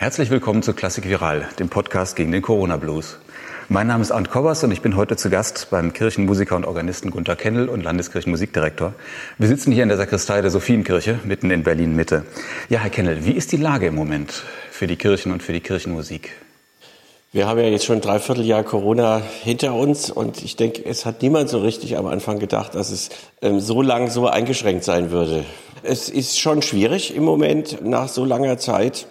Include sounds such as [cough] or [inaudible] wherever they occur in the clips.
Herzlich willkommen zu Klassik Viral, dem Podcast gegen den Corona Blues. Mein Name ist Arndt Kobbers und ich bin heute zu Gast beim Kirchenmusiker und Organisten Gunter Kennel und Landeskirchenmusikdirektor. Wir sitzen hier in der Sakristei der Sophienkirche mitten in Berlin Mitte. Ja, Herr Kennel, wie ist die Lage im Moment für die Kirchen und für die Kirchenmusik? Wir haben ja jetzt schon ein Dreivierteljahr Corona hinter uns und ich denke, es hat niemand so richtig am Anfang gedacht, dass es ähm, so lang so eingeschränkt sein würde. Es ist schon schwierig im Moment nach so langer Zeit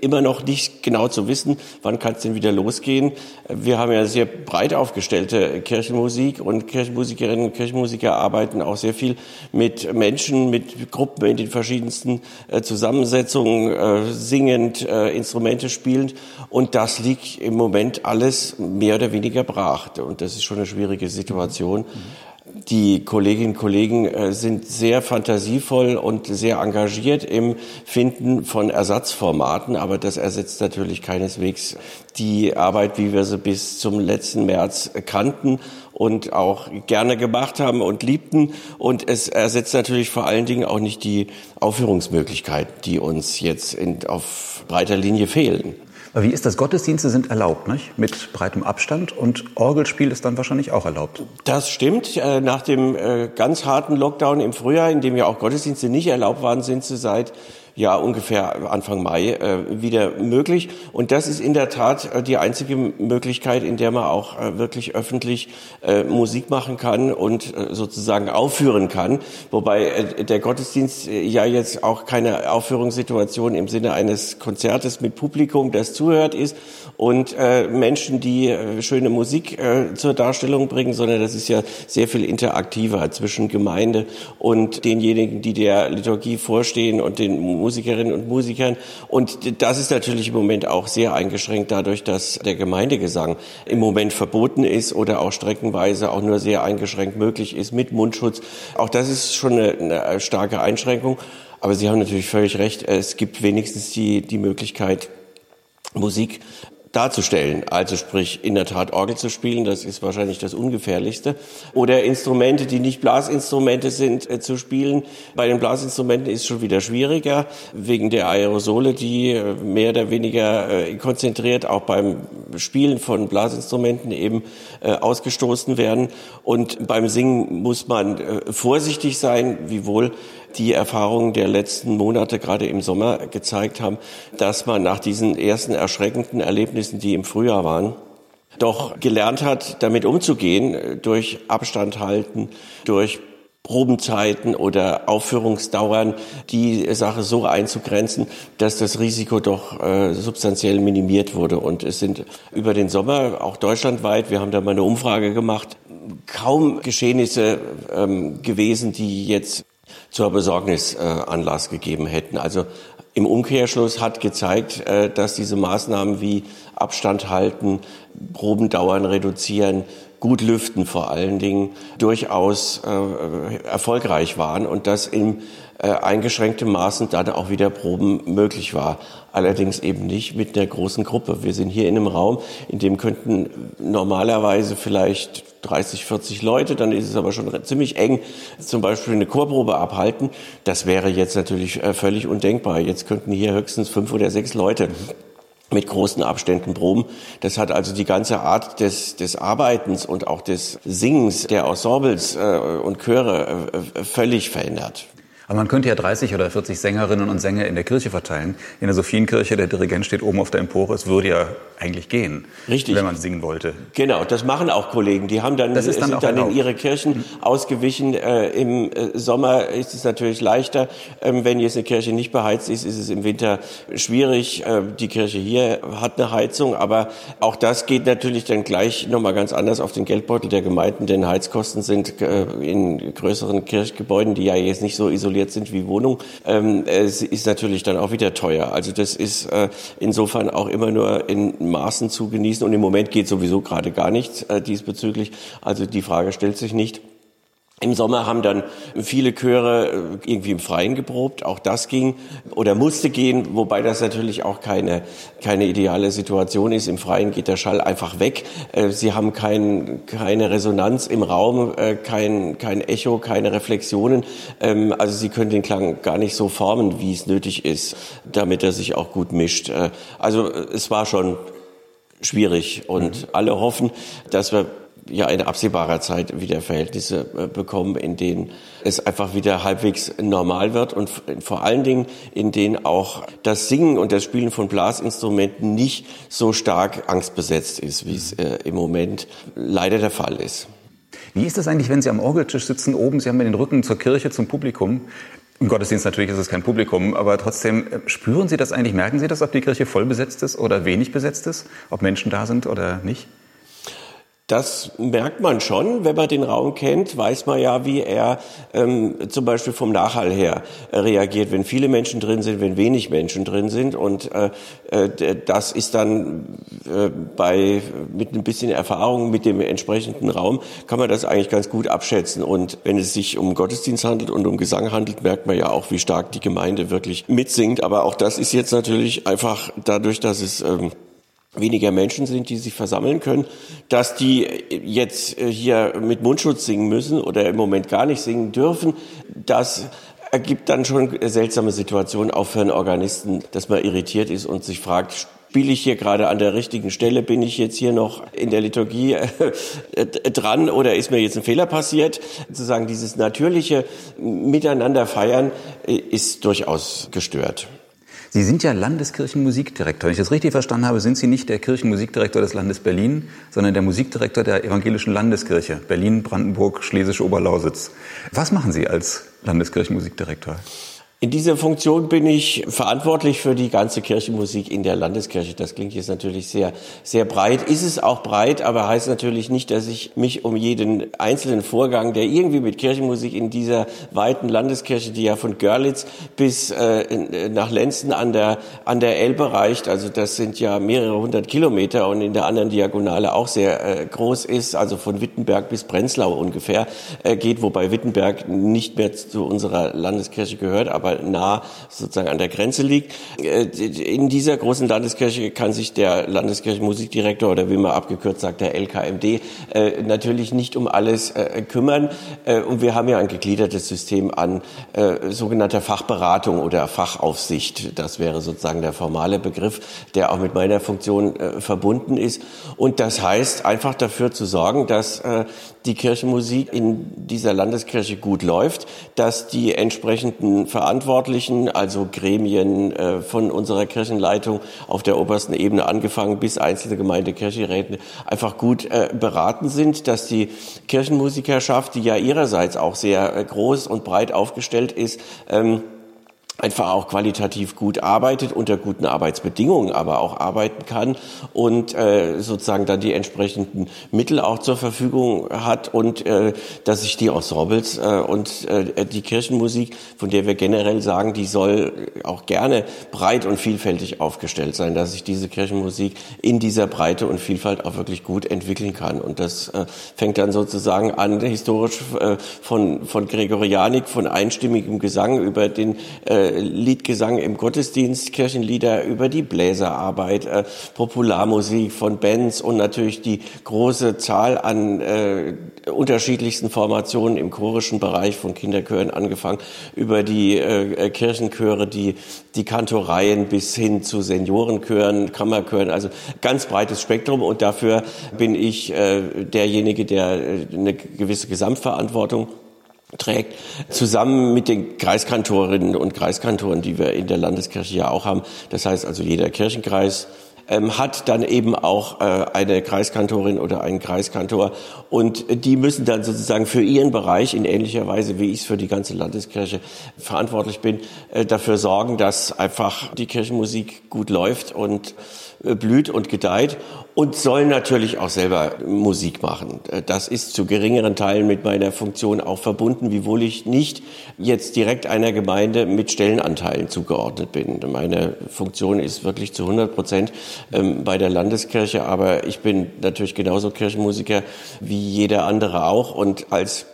immer noch nicht genau zu wissen, wann kann es denn wieder losgehen. Wir haben ja sehr breit aufgestellte Kirchenmusik und Kirchenmusikerinnen und Kirchenmusiker arbeiten auch sehr viel mit Menschen, mit Gruppen in den verschiedensten äh, Zusammensetzungen, äh, singend, äh, Instrumente spielend und das liegt im Moment alles mehr oder weniger brach und das ist schon eine schwierige Situation. Mhm. Die Kolleginnen und Kollegen äh, sind sehr fantasievoll und sehr engagiert im Finden von Ersatzformaten, aber das ersetzt natürlich keineswegs die Arbeit, wie wir sie bis zum letzten März kannten und auch gerne gemacht haben und liebten. Und es ersetzt natürlich vor allen Dingen auch nicht die Aufführungsmöglichkeiten, die uns jetzt in, auf breiter Linie fehlen. Wie ist das? Gottesdienste sind erlaubt, nicht? Mit breitem Abstand und Orgelspiel ist dann wahrscheinlich auch erlaubt. Das stimmt. Äh, nach dem äh, ganz harten Lockdown im Frühjahr, in dem ja auch Gottesdienste nicht erlaubt waren, sind sie seit ja ungefähr Anfang Mai äh, wieder möglich. Und das ist in der Tat äh, die einzige Möglichkeit, in der man auch äh, wirklich öffentlich äh, Musik machen kann und äh, sozusagen aufführen kann. Wobei äh, der Gottesdienst äh, ja jetzt auch keine Aufführungssituation im Sinne eines Konzertes mit Publikum, das zuhört ist und äh, Menschen, die äh, schöne Musik äh, zur Darstellung bringen, sondern das ist ja sehr viel interaktiver zwischen Gemeinde und denjenigen, die der Liturgie vorstehen und den Musikerinnen und Musikern. Und das ist natürlich im Moment auch sehr eingeschränkt dadurch, dass der Gemeindegesang im Moment verboten ist oder auch streckenweise auch nur sehr eingeschränkt möglich ist mit Mundschutz. Auch das ist schon eine, eine starke Einschränkung. Aber Sie haben natürlich völlig recht. Es gibt wenigstens die, die Möglichkeit, Musik darzustellen. Also sprich, in der Tat Orgel zu spielen, das ist wahrscheinlich das Ungefährlichste. Oder Instrumente, die nicht Blasinstrumente sind, äh, zu spielen. Bei den Blasinstrumenten ist schon wieder schwieriger, wegen der Aerosole, die äh, mehr oder weniger äh, konzentriert auch beim Spielen von Blasinstrumenten eben äh, ausgestoßen werden. Und beim Singen muss man äh, vorsichtig sein, wiewohl die Erfahrungen der letzten Monate, gerade im Sommer, gezeigt haben, dass man nach diesen ersten erschreckenden Erlebnissen, die im Frühjahr waren, doch gelernt hat, damit umzugehen, durch Abstand halten, durch Probenzeiten oder Aufführungsdauern die Sache so einzugrenzen, dass das Risiko doch äh, substanziell minimiert wurde. Und es sind über den Sommer, auch deutschlandweit, wir haben da mal eine Umfrage gemacht, kaum Geschehnisse ähm, gewesen, die jetzt zur Besorgnis äh, Anlass gegeben hätten. Also im Umkehrschluss hat gezeigt, äh, dass diese Maßnahmen wie Abstand halten, Probendauern reduzieren, gut lüften vor allen Dingen durchaus äh, erfolgreich waren und dass in äh, eingeschränktem Maßen dann auch wieder Proben möglich war. Allerdings eben nicht mit einer großen Gruppe. Wir sind hier in einem Raum, in dem könnten normalerweise vielleicht 30, 40 Leute, dann ist es aber schon ziemlich eng, zum Beispiel eine Chorprobe abhalten. Das wäre jetzt natürlich äh, völlig undenkbar. Jetzt könnten hier höchstens fünf oder sechs Leute mit großen Abständen proben. Das hat also die ganze Art des, des Arbeitens und auch des Singens der Ensembles äh, und Chöre äh, völlig verändert. Aber man könnte ja 30 oder 40 Sängerinnen und Sänger in der Kirche verteilen. In der Sophienkirche, der Dirigent steht oben auf der Empore. Es würde ja eigentlich gehen, Richtig. wenn man singen wollte. Genau, das machen auch Kollegen. Die haben dann, das ist dann sind dann in ihre Kirchen mhm. ausgewichen. Äh, Im äh, Sommer ist es natürlich leichter. Ähm, wenn jetzt eine Kirche nicht beheizt ist, ist es im Winter schwierig. Äh, die Kirche hier hat eine Heizung, aber auch das geht natürlich dann gleich nochmal ganz anders auf den Geldbeutel der Gemeinden, denn Heizkosten sind äh, in größeren Kirchgebäuden, die ja jetzt nicht so isoliert isoliert sind wie Wohnung, ähm, es ist natürlich dann auch wieder teuer. Also das ist äh, insofern auch immer nur in Maßen zu genießen und im Moment geht sowieso gerade gar nichts äh, diesbezüglich. Also die Frage stellt sich nicht. Im Sommer haben dann viele Chöre äh, irgendwie im Freien geprobt. Auch das ging oder musste gehen, wobei das natürlich auch keine, keine ideale Situation ist. Im Freien geht der Schall einfach weg. Äh, Sie haben kein, keine Resonanz im Raum, äh, kein, kein Echo, keine Reflexionen. Ähm, also Sie können den Klang gar nicht so formen, wie es nötig ist, damit er sich auch gut mischt. Also es war schon schwierig und mhm. alle hoffen, dass wir ja in absehbarer Zeit wieder Verhältnisse äh, bekommen, in denen es einfach wieder halbwegs normal wird und vor allen Dingen in denen auch das Singen und das Spielen von Blasinstrumenten nicht so stark angstbesetzt ist, wie es äh, im Moment leider der Fall ist. Wie ist das eigentlich, wenn Sie am Orgeltisch sitzen oben, Sie haben den Rücken zur Kirche, zum Publikum? Im Gottesdienst natürlich ist es kein Publikum, aber trotzdem äh, spüren Sie das eigentlich, merken Sie das, ob die Kirche voll besetzt ist oder wenig besetzt ist, ob Menschen da sind oder nicht? Das merkt man schon, wenn man den Raum kennt, weiß man ja, wie er ähm, zum Beispiel vom Nachhall her reagiert, wenn viele Menschen drin sind, wenn wenig Menschen drin sind. Und äh, äh, das ist dann äh, bei mit ein bisschen Erfahrung mit dem entsprechenden Raum kann man das eigentlich ganz gut abschätzen. Und wenn es sich um Gottesdienst handelt und um Gesang handelt, merkt man ja auch, wie stark die Gemeinde wirklich mitsingt. Aber auch das ist jetzt natürlich einfach dadurch, dass es ähm, weniger Menschen sind, die sich versammeln können, dass die jetzt äh, hier mit Mundschutz singen müssen oder im Moment gar nicht singen dürfen, das ergibt dann schon seltsame Situationen auch für einen Organisten, dass man irritiert ist und sich fragt, spiele ich hier gerade an der richtigen Stelle? Bin ich jetzt hier noch in der Liturgie äh, dran oder ist mir jetzt ein Fehler passiert? Sozusagen dieses natürliche Miteinander feiern äh, ist durchaus gestört. Sie sind ja Landeskirchenmusikdirektor. Wenn ich das richtig verstanden habe, sind Sie nicht der Kirchenmusikdirektor des Landes Berlin, sondern der Musikdirektor der Evangelischen Landeskirche Berlin, Brandenburg, Schlesische Oberlausitz. Was machen Sie als Landeskirchenmusikdirektor? In dieser Funktion bin ich verantwortlich für die ganze Kirchenmusik in der Landeskirche. Das klingt jetzt natürlich sehr, sehr breit. Ist es auch breit, aber heißt natürlich nicht, dass ich mich um jeden einzelnen Vorgang, der irgendwie mit Kirchenmusik in dieser weiten Landeskirche, die ja von Görlitz bis äh, nach Lenzen an der, an der Elbe reicht, also das sind ja mehrere hundert Kilometer und in der anderen Diagonale auch sehr äh, groß ist, also von Wittenberg bis Prenzlau ungefähr äh, geht, wobei Wittenberg nicht mehr zu unserer Landeskirche gehört, aber aber nah sozusagen an der Grenze liegt. Äh, in dieser großen Landeskirche kann sich der Landeskirchenmusikdirektor oder wie man abgekürzt sagt, der LKMD, äh, natürlich nicht um alles äh, kümmern. Und wir haben ja ein gegliedertes System an sogenannter Fachberatung oder Fachaufsicht. Das wäre sozusagen der formale Begriff, der auch mit meiner Funktion verbunden ist. Und das heißt, einfach dafür zu sorgen, dass die Kirchenmusik in dieser Landeskirche gut läuft, dass die entsprechenden Verantwortlichen, also Gremien äh, von unserer Kirchenleitung auf der obersten Ebene angefangen bis einzelne Gemeindekirchenräte einfach gut äh, beraten sind, dass die Kirchenmusikerschaft, die ja ihrerseits auch sehr äh, groß und breit aufgestellt ist, ähm, einfach auch qualitativ gut arbeitet, unter guten Arbeitsbedingungen aber auch arbeiten kann und äh, sozusagen dann die entsprechenden Mittel auch zur Verfügung hat und äh, dass sich die Ensembles äh, und äh, die Kirchenmusik, von der wir generell sagen, die soll auch gerne breit und vielfältig aufgestellt sein, dass sich diese Kirchenmusik in dieser Breite und Vielfalt auch wirklich gut entwickeln kann. Und das äh, fängt dann sozusagen an, historisch äh, von, von Gregorianik, von einstimmigem Gesang über den äh, Liedgesang im Gottesdienst, Kirchenlieder über die Bläserarbeit, äh, Popularmusik von Bands und natürlich die große Zahl an äh, unterschiedlichsten Formationen im chorischen Bereich von Kinderchören angefangen über die äh, Kirchenchöre, die die Kantoreien bis hin zu Seniorenchören, Kammerchören, also ganz breites Spektrum. Und dafür bin ich äh, derjenige, der äh, eine gewisse Gesamtverantwortung trägt, zusammen mit den Kreiskantorinnen und Kreiskantoren, die wir in der Landeskirche ja auch haben. Das heißt also jeder Kirchenkreis ähm, hat dann eben auch äh, eine Kreiskantorin oder einen Kreiskantor und die müssen dann sozusagen für ihren Bereich in ähnlicher Weise, wie ich es für die ganze Landeskirche verantwortlich bin, äh, dafür sorgen, dass einfach die Kirchenmusik gut läuft und blüht und gedeiht und sollen natürlich auch selber Musik machen. Äh, das ist zu geringeren Teilen mit meiner Funktion auch verbunden, wiewohl ich nicht jetzt direkt einer Gemeinde mit Stellenanteilen zugeordnet bin. Meine Funktion ist wirklich zu 100 Prozent ähm, bei der Landeskirche, aber ich bin natürlich genauso Kirchenmusiker wie jeder andere auch und als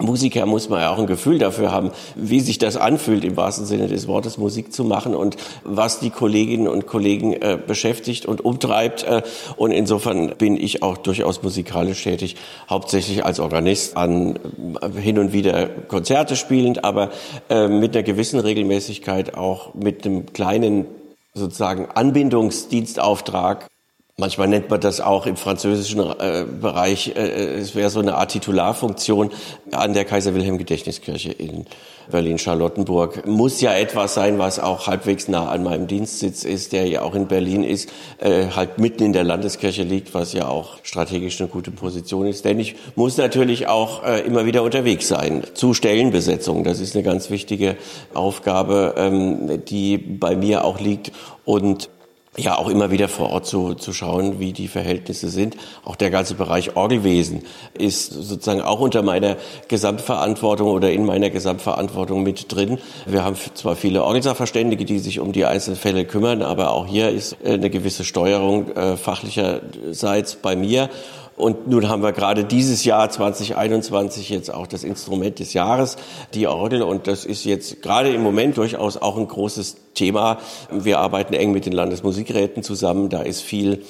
Musiker muss man ja auch ein Gefühl dafür haben, wie sich das anfühlt, im wahrsten Sinne des Wortes Musik zu machen und was die Kolleginnen und Kollegen äh, beschäftigt und umtreibt. Äh, und insofern bin ich auch durchaus musikalisch tätig, hauptsächlich als Organist an äh, hin und wieder Konzerte spielend, aber äh, mit einer gewissen Regelmäßigkeit auch mit einem kleinen sozusagen Anbindungsdienstauftrag Manchmal nennt man das auch im französischen äh, Bereich, äh, es wäre so eine Art Titularfunktion an der Kaiser Wilhelm Gedächtniskirche in Berlin-Charlottenburg. Muss ja etwas sein, was auch halbwegs nah an meinem Dienstsitz ist, der ja auch in Berlin ist, äh, halt mitten in der Landeskirche liegt, was ja auch strategisch eine gute Position ist. Denn ich muss natürlich auch äh, immer wieder unterwegs sein zu Stellenbesetzungen. Das ist eine ganz wichtige Aufgabe, ähm, die bei mir auch liegt. Und ja auch immer wieder vor Ort zu, zu schauen, wie die Verhältnisse sind. Auch der ganze Bereich Orgelwesen ist sozusagen auch unter meiner Gesamtverantwortung oder in meiner Gesamtverantwortung mit drin. Wir haben zwar viele Orgelsachverständige, die sich um die einzelnen Fälle kümmern, aber auch hier ist äh, eine gewisse Steuerung äh, fachlicherseits bei mir. Und nun haben wir gerade dieses Jahr 2021 jetzt auch das Instrument des Jahres, die Orgel. Und das ist jetzt gerade im Moment durchaus auch ein großes Thema. Wir arbeiten eng mit den Landesmusikräten zusammen. Da ist viel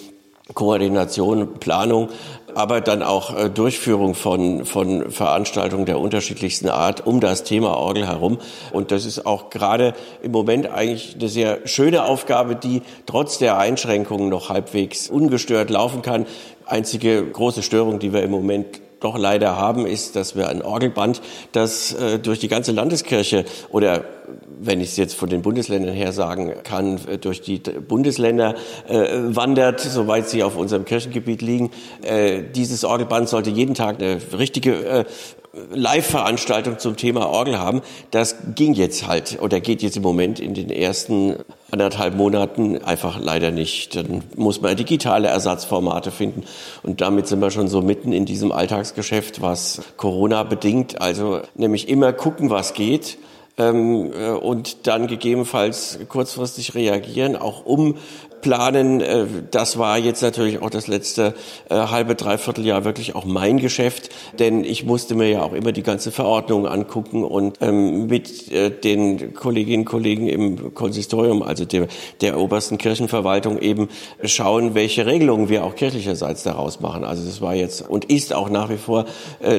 Koordination, Planung, aber dann auch äh, Durchführung von, von Veranstaltungen der unterschiedlichsten Art um das Thema Orgel herum. Und das ist auch gerade im Moment eigentlich eine sehr schöne Aufgabe, die trotz der Einschränkungen noch halbwegs ungestört laufen kann. Einzige große Störung, die wir im Moment doch leider haben, ist, dass wir ein Orgelband, das äh, durch die ganze Landeskirche oder wenn ich es jetzt von den Bundesländern her sagen kann, äh, durch die Bundesländer äh, wandert, soweit sie auf unserem Kirchengebiet liegen. Äh, dieses Orgelband sollte jeden Tag eine richtige äh, Live-Veranstaltung zum Thema Orgel haben. Das ging jetzt halt oder geht jetzt im Moment in den ersten anderthalb Monaten einfach leider nicht. Dann muss man digitale Ersatzformate finden. Und damit sind wir schon so mitten in diesem Alltagsgeschäft, was Corona bedingt. Also nämlich immer gucken, was geht ähm, äh, und dann gegebenenfalls kurzfristig reagieren, auch um planen. Äh, das war jetzt natürlich auch das letzte äh, halbe, dreiviertel Jahr wirklich auch mein Geschäft, denn ich musste mir ja auch immer die ganze Verordnung angucken und ähm, mit äh, den Kolleginnen und Kollegen im Konsistorium, also der, der obersten Kirchenverwaltung eben schauen, welche Regelungen wir auch kirchlicherseits daraus machen. Also das war jetzt und ist auch nach wie vor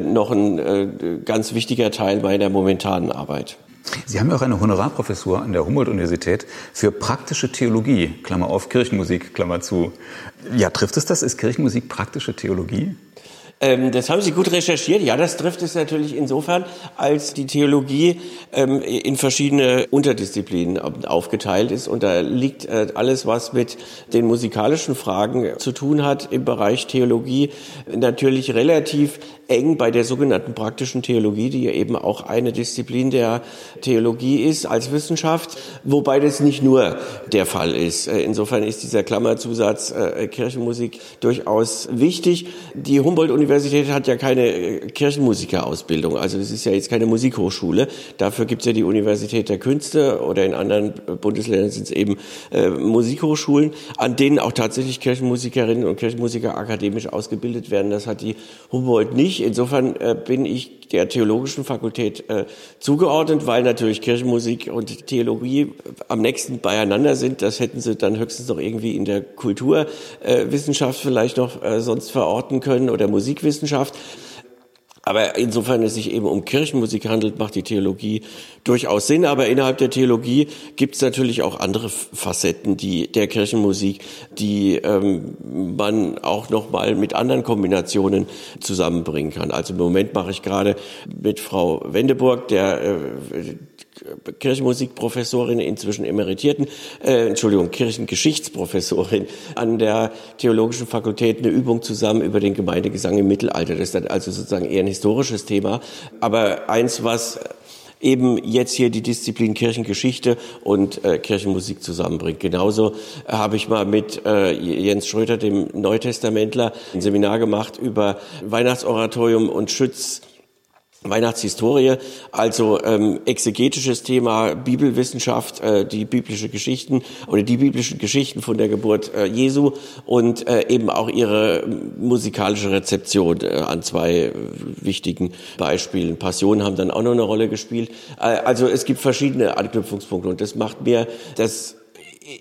noch ein ganz wichtiger Teil meiner momentanen Arbeit. Sie haben ja auch eine Honorarprofessur an der Humboldt-Universität für praktische Theologie, Klammer auf, Kirchenmusik, Klammer zu. Ja, trifft es das? Ist Kirchenmusik praktische Theologie? Ähm, das haben Sie gut recherchiert. Ja, das trifft es natürlich insofern, als die Theologie ähm, in verschiedene Unterdisziplinen aufgeteilt ist. Und da liegt äh, alles, was mit den musikalischen Fragen zu tun hat, im Bereich Theologie natürlich relativ eng bei der sogenannten praktischen Theologie, die ja eben auch eine Disziplin der Theologie ist als Wissenschaft, wobei das nicht nur der Fall ist. Äh, insofern ist dieser Klammerzusatz äh, Kirchenmusik durchaus wichtig. Die Humboldt-Universität hat ja keine äh, Kirchenmusikerausbildung, also das ist ja jetzt keine Musikhochschule. Dafür gibt es ja die Universität der Künste oder in anderen Bundesländern sind es eben äh, Musikhochschulen, an denen auch tatsächlich Kirchenmusikerinnen und Kirchenmusiker akademisch ausgebildet werden. Das hat die Humboldt nicht nicht. Insofern äh, bin ich der theologischen Fakultät äh, zugeordnet, weil natürlich Kirchenmusik und Theologie äh, am nächsten beieinander sind. Das hätten sie dann höchstens noch irgendwie in der Kulturwissenschaft vielleicht noch sonst verorten können oder Musikwissenschaft. Aber insofern es sich eben um Kirchenmusik handelt, macht die Theologie durchaus Sinn. Aber innerhalb der Theologie gibt es natürlich auch andere Facetten die, der Kirchenmusik, die ähm, man auch noch mal mit anderen Kombinationen zusammenbringen kann. Also im Moment mache ich gerade mit Frau Wendeburg, der äh, Kirchenmusikprofessorin, inzwischen emeritierten, äh, Entschuldigung, Kirchengeschichtsprofessorin an der Theologischen Fakultät eine Übung zusammen über den Gemeindegesang im Mittelalter. Das ist dann also sozusagen eher ein historisches Thema, aber eins, was eben jetzt hier die Disziplin Kirchengeschichte und äh, Kirchenmusik zusammenbringt. Genauso habe ich mal mit äh, Jens Schröter, dem Neutestamentler, ein Seminar gemacht über Weihnachtsoratorium und Schütz Weihnachtshistorie, also ähm, exegetisches Thema, Bibelwissenschaft, äh, die biblische Geschichten oder die biblischen Geschichten von der Geburt äh, Jesu und äh, eben auch ihre musikalische Rezeption äh, an zwei äh, wichtigen Beispielen. Passionen haben dann auch noch eine Rolle gespielt. Äh, also es gibt verschiedene Anknüpfungspunkte und das macht mir das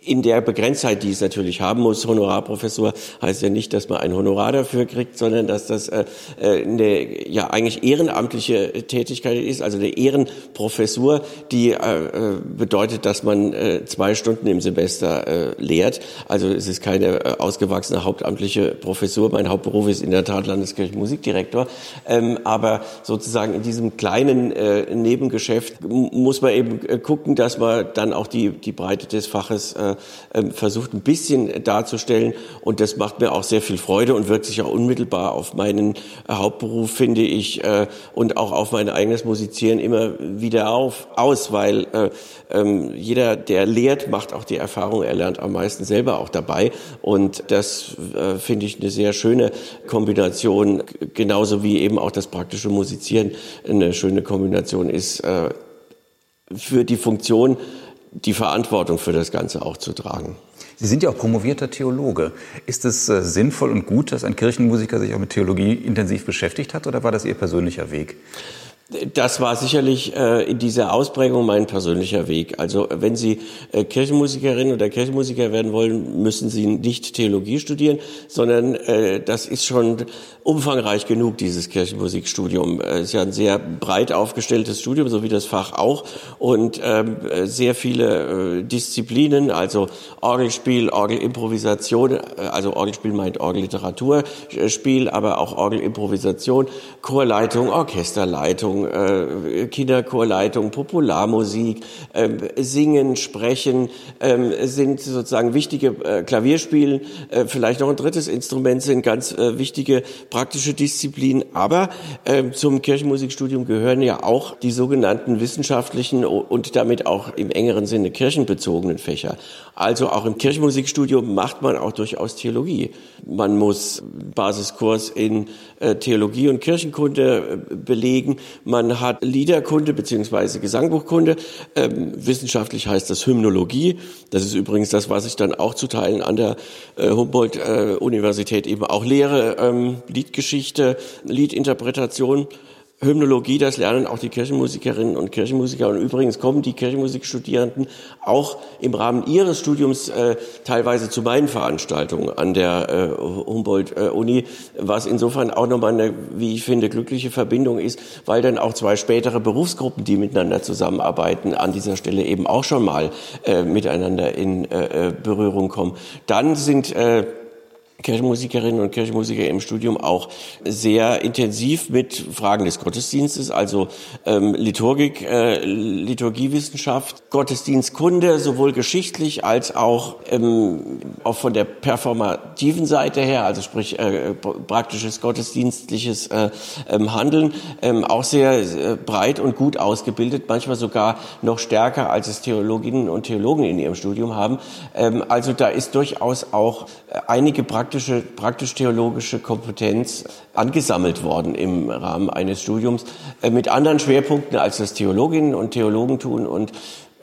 in der Begrenztheit, die es natürlich haben muss, Honorarprofessor heißt ja nicht, dass man ein Honorar dafür kriegt, sondern dass das äh, äh, eine ja eigentlich ehrenamtliche Tätigkeit ist, also eine Ehrenprofessur, die äh, äh bedeutet, dass man äh, zwei Stunden im Semester äh, lehrt. Also es ist keine äh, ausgewachsene hauptamtliche Professur. Mein Hauptberuf ist in der Tat Landeskirchenmusikdirektor. Ähm, aber sozusagen in diesem kleinen äh, Nebengeschäft muss man eben gucken, dass man dann auch die, die Breite des Faches äh, ähm, versucht ein bisschen darzustellen. Und das macht mir auch sehr viel Freude und wirkt sich auch unmittelbar auf meinen äh, Hauptberuf, finde ich, äh, und auch auf mein eigenes Musizieren immer wieder auf, aus, weil äh, ähm, jeder, der lehrt, macht auch die Erfahrung, er lernt am meisten selber auch dabei. Und das äh, finde ich eine sehr schöne Kombination, genauso wie eben auch das praktische Musizieren eine schöne Kombination ist äh, für die Funktion die Verantwortung für das Ganze auch zu tragen. Sie sind ja auch promovierter Theologe. Ist es äh, sinnvoll und gut, dass ein Kirchenmusiker sich auch mit Theologie intensiv beschäftigt hat oder war das Ihr persönlicher Weg? Das war sicherlich äh, in dieser Ausprägung mein persönlicher Weg. Also wenn Sie äh, Kirchenmusikerin oder Kirchenmusiker werden wollen, müssen Sie nicht Theologie studieren, sondern äh, das ist schon umfangreich genug, dieses Kirchenmusikstudium. Es äh, ist ja ein sehr breit aufgestelltes Studium, so wie das Fach auch, und ähm, sehr viele äh, Disziplinen, also Orgelspiel, Orgelimprovisation, äh, also Orgelspiel meint Orgelliteraturspiel, aber auch Orgelimprovisation, Chorleitung, Orchesterleitung, äh, Kinderchorleitung, Popularmusik, äh, Singen, Sprechen äh, sind sozusagen wichtige äh, Klavierspielen, äh, vielleicht noch ein drittes Instrument sind ganz äh, wichtige praktische Disziplin. Aber äh, zum Kirchenmusikstudium gehören ja auch die sogenannten wissenschaftlichen und damit auch im engeren Sinne kirchenbezogenen Fächer. Also auch im Kirchenmusikstudium macht man auch durchaus Theologie. Man muss Basiskurs in Theologie und Kirchenkunde äh, belegen. Man hat Liederkunde beziehungsweise Gesangbuchkunde. Ähm, wissenschaftlich heißt das Hymnologie. Das ist übrigens das, was ich dann auch zu Teilen an der äh, Humboldt-Universität eben auch lehre. Ähm, Liedgeschichte, Liedinterpretation. Hymnologie, das lernen auch die Kirchenmusikerinnen und Kirchenmusiker. Und übrigens kommen die Kirchenmusikstudierenden auch im Rahmen ihres Studiums äh, teilweise zu meinen Veranstaltungen an der äh, Humboldt-Uni, was insofern auch nochmal eine, wie ich finde, glückliche Verbindung ist, weil dann auch zwei spätere Berufsgruppen, die miteinander zusammenarbeiten, an dieser Stelle eben auch schon mal äh, miteinander in äh, äh Berührung kommen. Dann sind äh, Kirchenmusikerinnen und Kirchenmusiker im Studium auch sehr intensiv mit Fragen des Gottesdienstes, also ähm, Liturgik, äh, Liturgiewissenschaft, Gottesdienstkunde, sowohl geschichtlich als auch, ähm, auch von der performativen Seite her, also sprich äh, praktisches gottesdienstliches äh, ähm, Handeln, ähm, auch sehr äh, breit und gut ausgebildet, manchmal sogar noch stärker, als es Theologinnen und Theologen in ihrem Studium haben. Ähm, also da ist durchaus auch einige praktische praktisch-theologische Kompetenz angesammelt worden im Rahmen eines Studiums äh, mit anderen Schwerpunkten, als das Theologinnen und Theologen tun. Und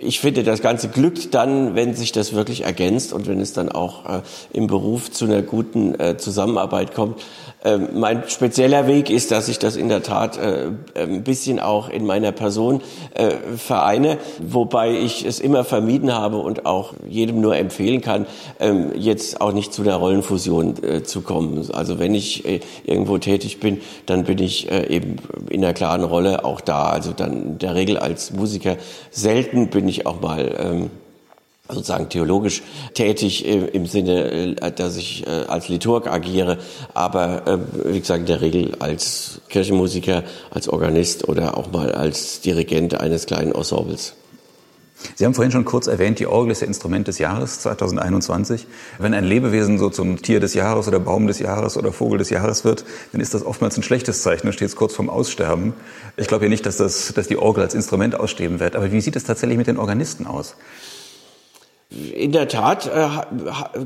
ich finde, das Ganze glückt dann, wenn sich das wirklich ergänzt und wenn es dann auch äh, im Beruf zu einer guten äh, Zusammenarbeit kommt. Ähm, mein spezieller Weg ist, dass ich das in der Tat äh, ein bisschen auch in meiner Person äh, vereine, wobei ich es immer vermieden habe und auch jedem nur empfehlen kann, ähm, jetzt auch nicht zu der Rollenfusion äh, zu kommen. Also wenn ich irgendwo tätig bin, dann bin ich eben in einer klaren Rolle auch da. Also dann in der Regel als Musiker. Selten bin ich auch mal ähm, sozusagen theologisch tätig im Sinne, äh, dass ich äh, als Liturg agiere, aber ähm, wie gesagt in der Regel als Kirchenmusiker, als Organist oder auch mal als Dirigent eines kleinen Ensembles. Sie haben vorhin schon kurz erwähnt, die Orgel ist der Instrument des Jahres 2021. Wenn ein Lebewesen so zum Tier des Jahres oder Baum des Jahres oder Vogel des Jahres wird, dann ist das oftmals ein schlechtes Zeichen. Da steht es kurz vorm Aussterben. Ich glaube ja nicht, dass, das, dass die Orgel als Instrument aussterben wird. Aber wie sieht es tatsächlich mit den Organisten aus? In der Tat äh,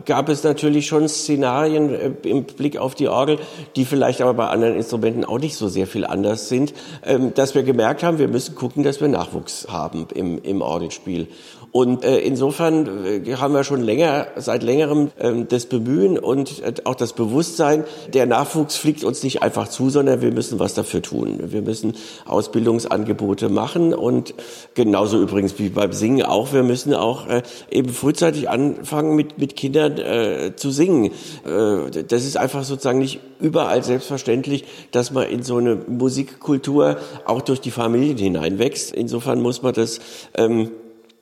gab es natürlich schon Szenarien äh, im Blick auf die Orgel, die vielleicht aber bei anderen Instrumenten auch nicht so sehr viel anders sind, ähm, dass wir gemerkt haben, wir müssen gucken, dass wir Nachwuchs haben im, im Orgelspiel. Und äh, insofern äh, haben wir schon länger, seit längerem ähm, das Bemühen und äh, auch das Bewusstsein, der Nachwuchs fliegt uns nicht einfach zu, sondern wir müssen was dafür tun. Wir müssen Ausbildungsangebote machen und genauso übrigens wie beim Singen auch, wir müssen auch äh, eben frühzeitig anfangen mit, mit Kindern äh, zu singen. Äh, das ist einfach sozusagen nicht überall selbstverständlich, dass man in so eine Musikkultur auch durch die Familien hineinwächst. Insofern muss man das ähm,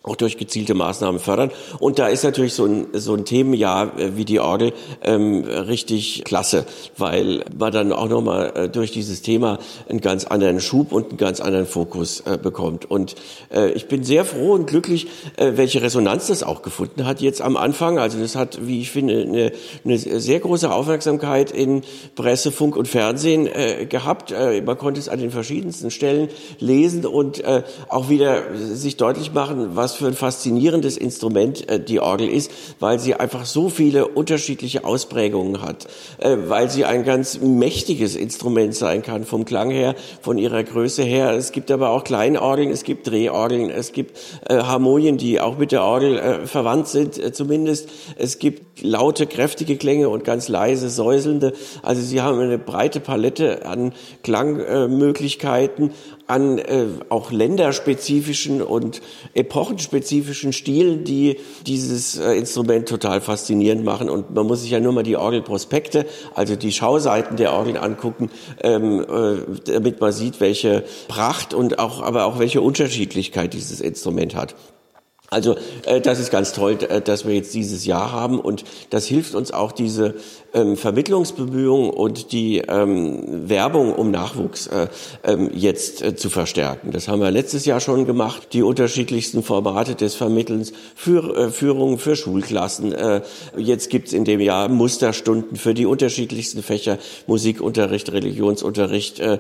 auch durch gezielte Maßnahmen fördern. Und da ist natürlich so ein, so ein Themenjahr äh, wie die Orgel ähm, richtig klasse, weil man dann auch nochmal äh, durch dieses Thema einen ganz anderen Schub und einen ganz anderen Fokus äh, bekommt. Und äh, ich bin sehr froh und glücklich, äh, welche Resonanz das auch gefunden hat jetzt am Anfang. Also das hat, wie ich finde, eine, eine sehr große Aufmerksamkeit in Presse, Funk und Fernsehen äh, gehabt. Äh, man konnte es an den verschiedensten Stellen lesen und äh, auch wieder sich deutlich machen, was was für ein faszinierendes Instrument äh, die Orgel ist, weil sie einfach so viele unterschiedliche Ausprägungen hat, äh, weil sie ein ganz mächtiges Instrument sein kann vom Klang her, von ihrer Größe her. Es gibt aber auch Kleinorgeln, es gibt Drehorgeln, es gibt äh, Harmonien, die auch mit der Orgel verwandt sind, zumindest. Es gibt laute, kräftige Klänge und ganz leise, säuselnde. Also sie haben eine breite Palette an Klangmöglichkeiten, an äh, auch länderspezifischen und epochenspezifischen Stilen, die dieses äh, Instrument total faszinierend machen. Und man muss sich ja nur mal die Orgelprospekte, also die Schauseiten der Orgeln angucken, ähm, äh, damit man sieht, welche Pracht und auch, aber auch welche Unterschiedlichkeit dieses Instrument hat. Also äh, das ist ganz toll, äh, dass wir jetzt dieses Jahr haben und das hilft uns auch diese ähm, Vermittlungsbemühungen und die ähm, Werbung um Nachwuchs äh, ähm, jetzt äh, zu verstärken. Das haben wir letztes Jahr schon gemacht, die unterschiedlichsten Formate des Vermittelns für äh, Führungen für Schulklassen. Äh, jetzt gibt's in dem Jahr Musterstunden für die unterschiedlichsten Fächer, Musikunterricht, Religionsunterricht, äh,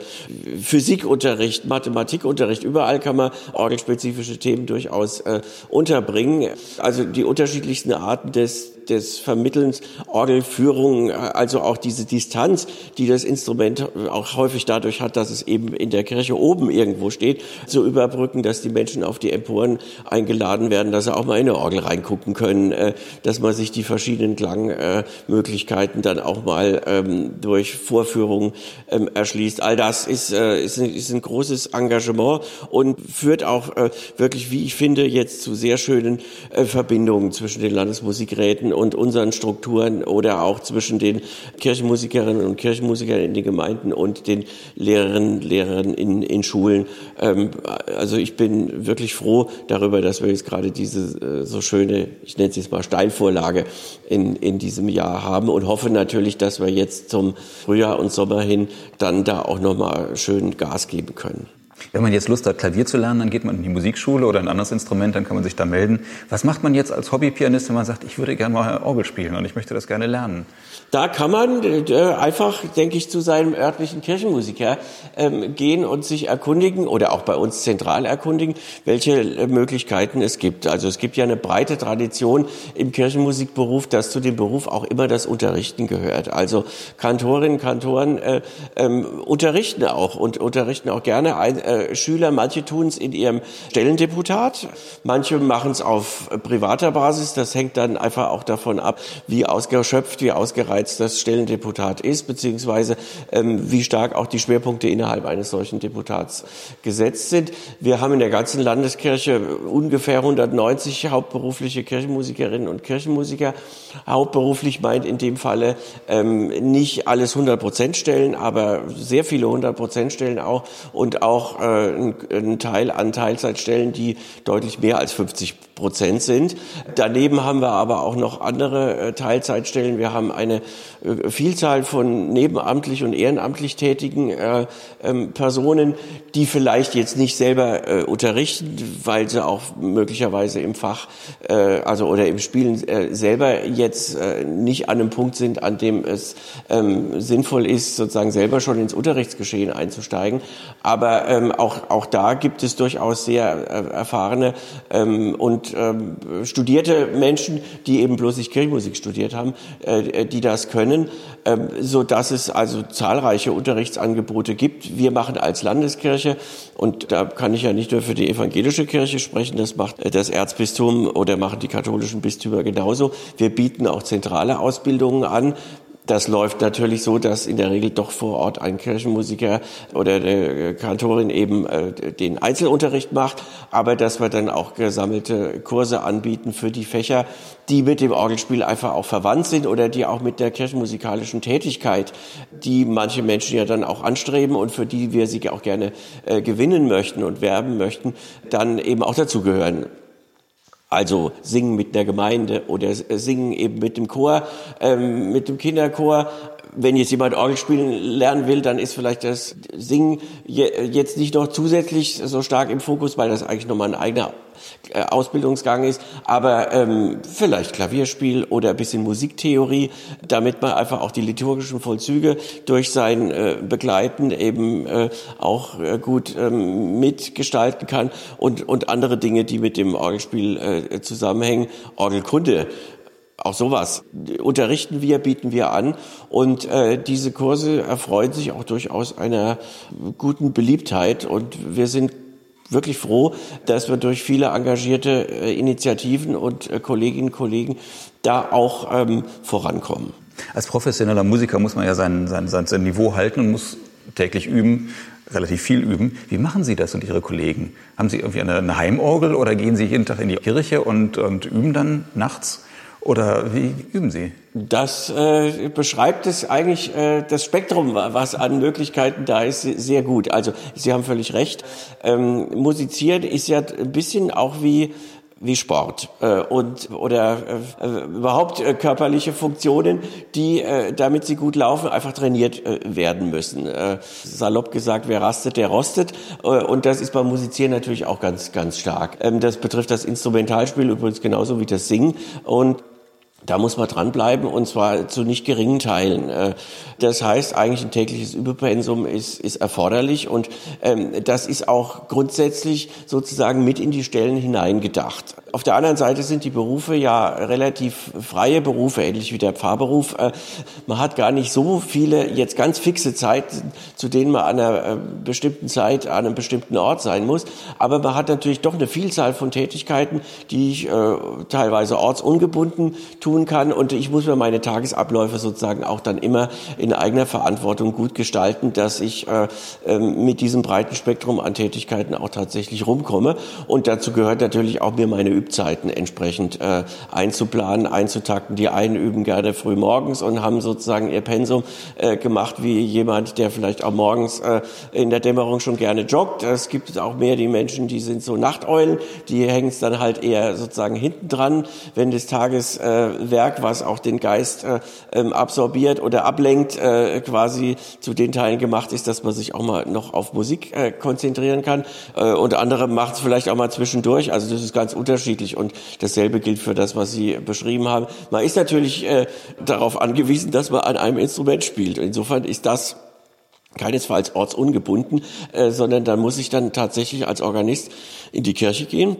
Physikunterricht, Mathematikunterricht. Überall kann man orgelspezifische Themen durchaus äh, unterbringen. Also die unterschiedlichsten Arten des des Vermittelns, Orgelführung, also auch diese Distanz, die das Instrument auch häufig dadurch hat, dass es eben in der Kirche oben irgendwo steht, zu überbrücken, dass die Menschen auf die Emporen eingeladen werden, dass sie auch mal in eine Orgel reingucken können, äh, dass man sich die verschiedenen Klangmöglichkeiten dann auch mal ähm, durch Vorführungen ähm, erschließt. All das ist, äh, ist, ein, ist ein großes Engagement und führt auch äh, wirklich, wie ich finde, jetzt zu sehr schönen Verbindungen zwischen den Landesmusikräten und unseren Strukturen oder auch zwischen den Kirchenmusikerinnen und Kirchenmusikern in den Gemeinden und den Lehrerinnen und Lehrern in, in Schulen. Ähm, also ich bin wirklich froh darüber, dass wir jetzt gerade diese äh, so schöne, ich nenne es jetzt mal Steinvorlage in, in diesem Jahr haben und hoffe natürlich, dass wir jetzt zum Frühjahr und Sommer hin dann da auch nochmal schön Gas geben können. Wenn man jetzt Lust hat, Klavier zu lernen, dann geht man in die Musikschule oder ein anderes Instrument, dann kann man sich da melden. Was macht man jetzt als Hobbypianist, wenn man sagt, ich würde gerne mal Orgel spielen und ich möchte das gerne lernen? Da kann man äh, einfach, denke ich, zu seinem örtlichen Kirchenmusiker ähm, gehen und sich erkundigen oder auch bei uns zentral erkundigen, welche äh, Möglichkeiten es gibt. Also es gibt ja eine breite Tradition im Kirchenmusikberuf, dass zu dem Beruf auch immer das Unterrichten gehört. Also Kantorinnen, Kantoren äh, ähm, unterrichten auch und unterrichten auch gerne ein, äh, Schüler. Manche tun es in ihrem Stellendeputat, manche machen es auf privater Basis. Das hängt dann einfach auch davon ab, wie ausgeschöpft, wie ausgereizt das Stellendeputat ist, beziehungsweise ähm, wie stark auch die Schwerpunkte innerhalb eines solchen Deputats gesetzt sind. Wir haben in der ganzen Landeskirche ungefähr 190 hauptberufliche Kirchenmusikerinnen und Kirchenmusiker. Hauptberuflich meint in dem Falle ähm, nicht alles 100 Prozent Stellen, aber sehr viele 100 Prozent Stellen auch und auch äh, ein, ein Teil an Teilzeitstellen, die deutlich mehr als 50 Prozent sind. Daneben haben wir aber auch noch andere äh, Teilzeitstellen. Wir haben eine äh, Vielzahl von nebenamtlich und ehrenamtlich tätigen äh, ähm, Personen, die vielleicht jetzt nicht selber äh, unterrichten, weil sie auch möglicherweise im Fach, äh, also oder im Spielen äh, selber jetzt äh, nicht an einem Punkt sind, an dem es ähm, sinnvoll ist, sozusagen selber schon ins Unterrichtsgeschehen einzusteigen. Aber ähm, ähm, auch, auch da gibt es durchaus sehr äh, erfahrene ähm, und ähm, studierte Menschen, die eben bloß nicht Kirchenmusik studiert haben, äh, die das können, ähm, so dass es also zahlreiche Unterrichtsangebote gibt. Wir machen als Landeskirche und da kann ich ja nicht nur für die evangelische Kirche sprechen, das macht das Erzbistum oder machen die katholischen Bistümer genauso. Wir bieten auch zentrale Ausbildungen an. Das läuft natürlich so, dass in der Regel doch vor Ort ein Kirchenmusiker oder eine Kantorin eben äh, den Einzelunterricht macht, aber dass wir dann auch gesammelte Kurse anbieten für die Fächer, die mit dem Orgelspiel einfach auch verwandt sind oder die auch mit der kirchenmusikalischen Tätigkeit, die manche Menschen ja dann auch anstreben und für die wir sie auch gerne äh, gewinnen möchten und werben möchten, dann eben auch dazugehören. Also singen mit der Gemeinde oder singen eben mit dem Chor, ähm, mit dem Kinderchor. Wenn jetzt jemand Orgel spielen lernen will, dann ist vielleicht das Singen jetzt nicht noch zusätzlich so stark im Fokus, weil das eigentlich nochmal ein eigener äh, Ausbildungsgang ist, aber ähm, vielleicht Klavierspiel oder ein bisschen Musiktheorie, damit man einfach auch die liturgischen Vollzüge durch sein äh, Begleiten eben äh, auch äh, gut ähm, mitgestalten kann und, und andere Dinge, die mit dem Orgelspiel äh, zusammenhängen, Orgelkunde auch sowas unterrichten wir, bieten wir an. Und äh, diese Kurse erfreuen sich auch durchaus einer guten Beliebtheit. Und wir sind wirklich froh, dass wir durch viele engagierte äh, Initiativen und äh, Kolleginnen und Kollegen da auch ähm, vorankommen. Als professioneller Musiker muss man ja sein, sein, sein Niveau halten und muss täglich üben, relativ viel üben. Wie machen Sie das und Ihre Kollegen? Haben Sie irgendwie eine, eine Heimorgel oder gehen Sie jeden Tag in die Kirche und, und üben dann nachts? Oder wie üben Sie? Das äh, beschreibt es eigentlich äh, das Spektrum, was an Möglichkeiten da ist, sehr gut. Also Sie haben völlig recht. Ähm, musizieren ist ja ein bisschen auch wie wie Sport äh, und oder äh, überhaupt äh, körperliche Funktionen, die äh, damit sie gut laufen, einfach trainiert äh, werden müssen. Äh, salopp gesagt, wer rastet, der rostet äh, und das ist beim Musizieren natürlich auch ganz ganz stark. Ähm, das betrifft das Instrumentalspiel übrigens genauso wie das Singen und da muss man dranbleiben und zwar zu nicht geringen Teilen. Äh, das heißt, eigentlich ein tägliches Überpensum ist, ist erforderlich und ähm, das ist auch grundsätzlich sozusagen mit in die Stellen hineingedacht. Auf der anderen Seite sind die Berufe ja relativ freie Berufe, ähnlich wie der Pfarrberuf. Äh, man hat gar nicht so viele jetzt ganz fixe Zeiten, zu denen man an einer äh, bestimmten Zeit an einem bestimmten Ort sein muss. Aber man hat natürlich doch eine Vielzahl von Tätigkeiten, die ich teilweise ortsungebunden tun tun kann. Und ich muss mir meine Tagesabläufe sozusagen auch dann immer in eigener Verantwortung gut gestalten, dass ich äh, äh, mit diesem breiten Spektrum an Tätigkeiten auch tatsächlich rumkomme. Und dazu gehört natürlich auch mir meine Übzeiten entsprechend äh, einzuplanen, einzutakten. Die einen üben gerne früh morgens und haben sozusagen ihr Pensum äh, gemacht wie jemand, der vielleicht auch morgens äh, in der Dämmerung schon gerne joggt. Es gibt auch mehr die Menschen, die sind so Nachteulen, die hängen es dann halt eher sozusagen hinten dran, wenn des Tages äh, Werk, was auch den Geist äh, ähm, absorbiert oder ablenkt, äh, quasi zu den Teilen gemacht ist, dass man sich auch mal noch auf Musik äh, konzentrieren kann. Äh, und andere macht es vielleicht auch mal zwischendurch. Also das ist ganz unterschiedlich und dasselbe gilt für das, was Sie beschrieben haben. Man ist natürlich äh, darauf angewiesen, dass man an einem Instrument spielt. Insofern ist das keinesfalls ortsungebunden, äh, sondern da muss ich dann tatsächlich als Organist in die Kirche gehen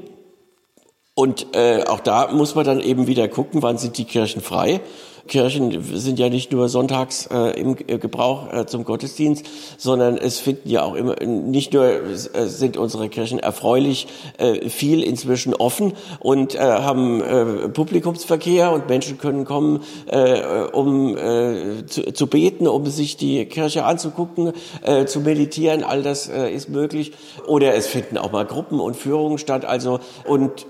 und äh, auch da muss man dann eben wieder gucken, wann sind die Kirchen frei. Kirchen sind ja nicht nur sonntags äh, im Gebrauch äh, zum Gottesdienst, sondern es finden ja auch immer, nicht nur äh, sind unsere Kirchen erfreulich äh, viel inzwischen offen und äh, haben äh, Publikumsverkehr und Menschen können kommen, äh, um äh, zu, zu beten, um sich die Kirche anzugucken, äh, zu meditieren, all das äh, ist möglich. Oder es finden auch mal Gruppen und Führungen statt. Also und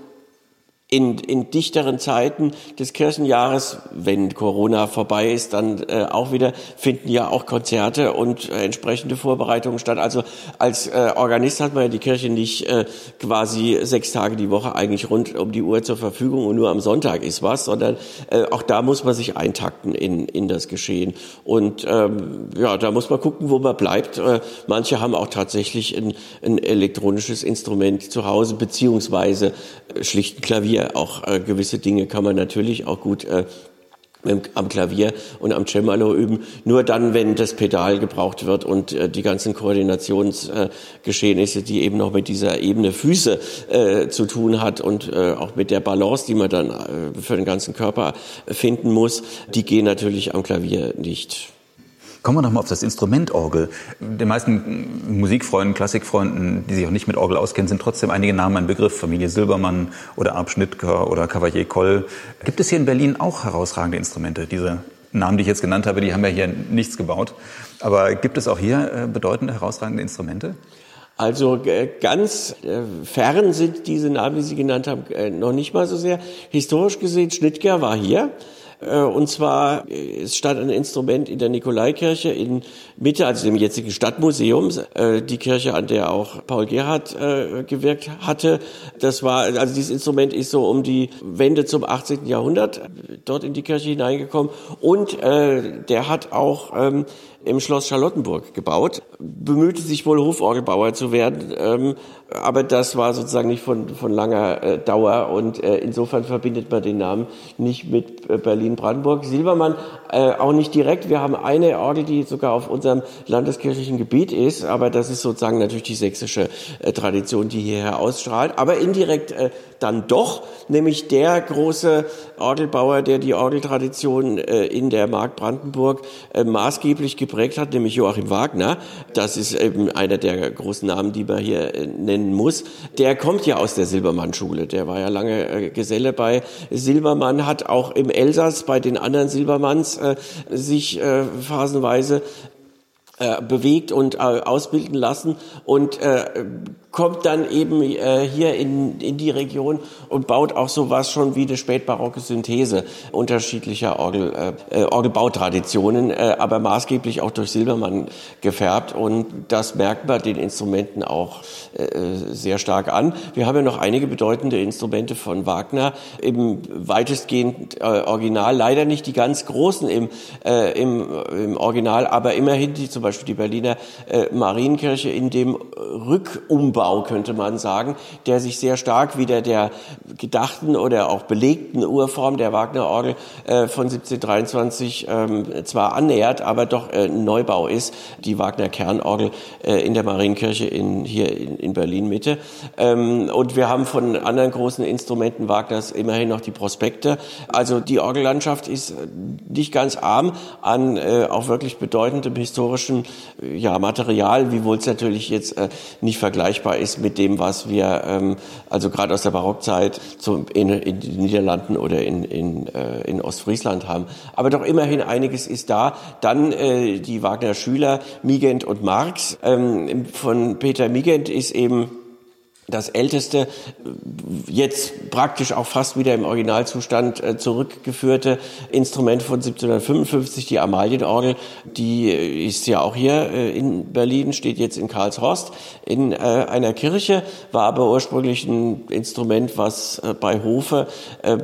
in, in dichteren Zeiten des Kirchenjahres, wenn Corona vorbei ist, dann äh, auch wieder finden ja auch Konzerte und äh, entsprechende Vorbereitungen statt. Also als äh, Organist hat man ja die Kirche nicht äh, quasi sechs Tage die Woche eigentlich rund um die Uhr zur Verfügung und nur am Sonntag ist was, sondern äh, auch da muss man sich eintakten in, in das Geschehen. Und ähm, ja, da muss man gucken, wo man bleibt. Äh, manche haben auch tatsächlich ein, ein elektronisches Instrument zu Hause, beziehungsweise äh, schlicht ein Klavier auch äh, gewisse Dinge kann man natürlich auch gut äh, am Klavier und am Cembalo üben. Nur dann, wenn das Pedal gebraucht wird und äh, die ganzen Koordinationsgeschehnisse, äh, die eben noch mit dieser Ebene Füße äh, zu tun hat und äh, auch mit der Balance, die man dann äh, für den ganzen Körper finden muss, die gehen natürlich am Klavier nicht. Kommen wir nochmal auf das Instrument Orgel. Den meisten Musikfreunden, Klassikfreunden, die sich auch nicht mit Orgel auskennen, sind trotzdem einige Namen ein Begriff. Familie Silbermann oder Arp Schnittger oder Cavalier Koll. Gibt es hier in Berlin auch herausragende Instrumente? Diese Namen, die ich jetzt genannt habe, die haben ja hier nichts gebaut. Aber gibt es auch hier äh, bedeutende, herausragende Instrumente? Also äh, ganz äh, fern sind diese Namen, die Sie genannt haben, noch nicht mal so sehr. Historisch gesehen, Schnittger war hier. Äh, und zwar, es stand ein Instrument in der Nikolaikirche in Mitte, also dem jetzigen Stadtmuseum, äh, die Kirche, an der auch Paul Gerhardt äh, gewirkt hatte. Das war, also dieses Instrument ist so um die Wende zum 18. Jahrhundert dort in die Kirche hineingekommen. Und der hat auch ähm, im Schloss Charlottenburg gebaut, bemühte sich wohl Hoforgelbauer zu werden, ähm, aber das war sozusagen nicht von, von langer äh, Dauer und äh, insofern verbindet man den Namen nicht mit äh, Berlin-Brandenburg. Silbermann äh, auch nicht direkt. Wir haben eine Orgel, die sogar auf unserem landeskirchlichen Gebiet ist, aber das ist sozusagen natürlich die sächsische äh, Tradition, die hierher ausstrahlt, aber indirekt äh, dann doch, nämlich der große Orgelbauer, der die Orgeltradition in der Mark Brandenburg maßgeblich geprägt hat, nämlich Joachim Wagner. Das ist eben einer der großen Namen, die man hier äh, nennen muss. Der kommt ja aus der Silbermann-Schule. Der war ja lange Geselle bei Silbermann, hat auch im Elsass bei den anderen Silbermanns sich phasenweise bewegt und ausbilden lassen und kommt dann eben äh, hier in, in die Region und baut auch sowas schon wie eine spätbarocke Synthese unterschiedlicher Orgel, äh, äh, Orgelbautraditionen, äh, aber maßgeblich auch durch Silbermann gefärbt und das merkt man den Instrumenten auch äh, sehr stark an. Wir haben ja noch einige bedeutende Instrumente von Wagner, im weitestgehend äh, Original, leider nicht die ganz großen im, äh, im, im Original, aber immerhin die, zum Beispiel die Berliner äh, Marienkirche in dem Rückumbau Umbau, könnte man sagen, der sich sehr stark wieder der gedachten oder auch belegten Urform der Wagner-Orgel äh, von 1723 ähm, zwar annähert, aber doch äh, ein Neubau ist, die Wagner-Kernorgel äh, in der Marienkirche in, hier in, in Berlin-Mitte. Ähm, und wir haben von anderen großen Instrumenten Wagners immerhin noch die Prospekte. Also die Orgellandschaft ist nicht ganz arm an äh, auch wirklich bedeutendem historischen ja, Material, wiewohl es natürlich jetzt äh, nicht vergleichbar vergleichbar ist mit dem, was wir ähm, also gerade aus der Barockzeit zum, in, in den Niederlanden oder in, in, äh, in Ostfriesland haben. Aber doch immerhin einiges ist da. Dann äh, die Wagner Schüler Migent und Marx. Ähm, von Peter Migent ist eben das älteste, jetzt praktisch auch fast wieder im Originalzustand äh, zurückgeführte Instrument von 1755, die Amalienorgel, die äh, ist ja auch hier äh, in Berlin, steht jetzt in Karlshorst in einer Kirche, war aber ursprünglich ein Instrument, was bei Hofe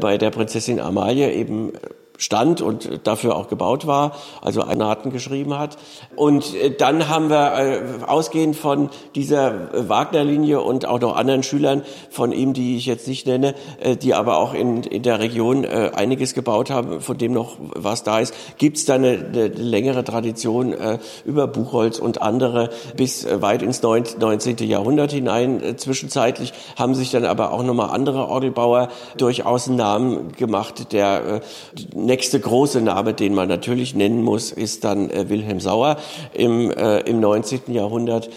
bei der Prinzessin Amalie eben stand und dafür auch gebaut war, also Naten geschrieben hat. Und äh, dann haben wir äh, ausgehend von dieser äh, Wagner-Linie und auch noch anderen Schülern von ihm, die ich jetzt nicht nenne, die aber auch in, in der Region einiges gebaut haben, von dem noch was da ist, gibt es da eine, eine längere Tradition über Buchholz und andere bis weit ins 19. Jahrhundert hinein. Zwischenzeitlich haben sich dann aber auch nochmal andere Orgelbauer durchaus einen Namen gemacht, der nächste große Name, den man natürlich nennen muss, ist dann äh, Wilhelm Sauer im, äh, im 19. Jahrhundert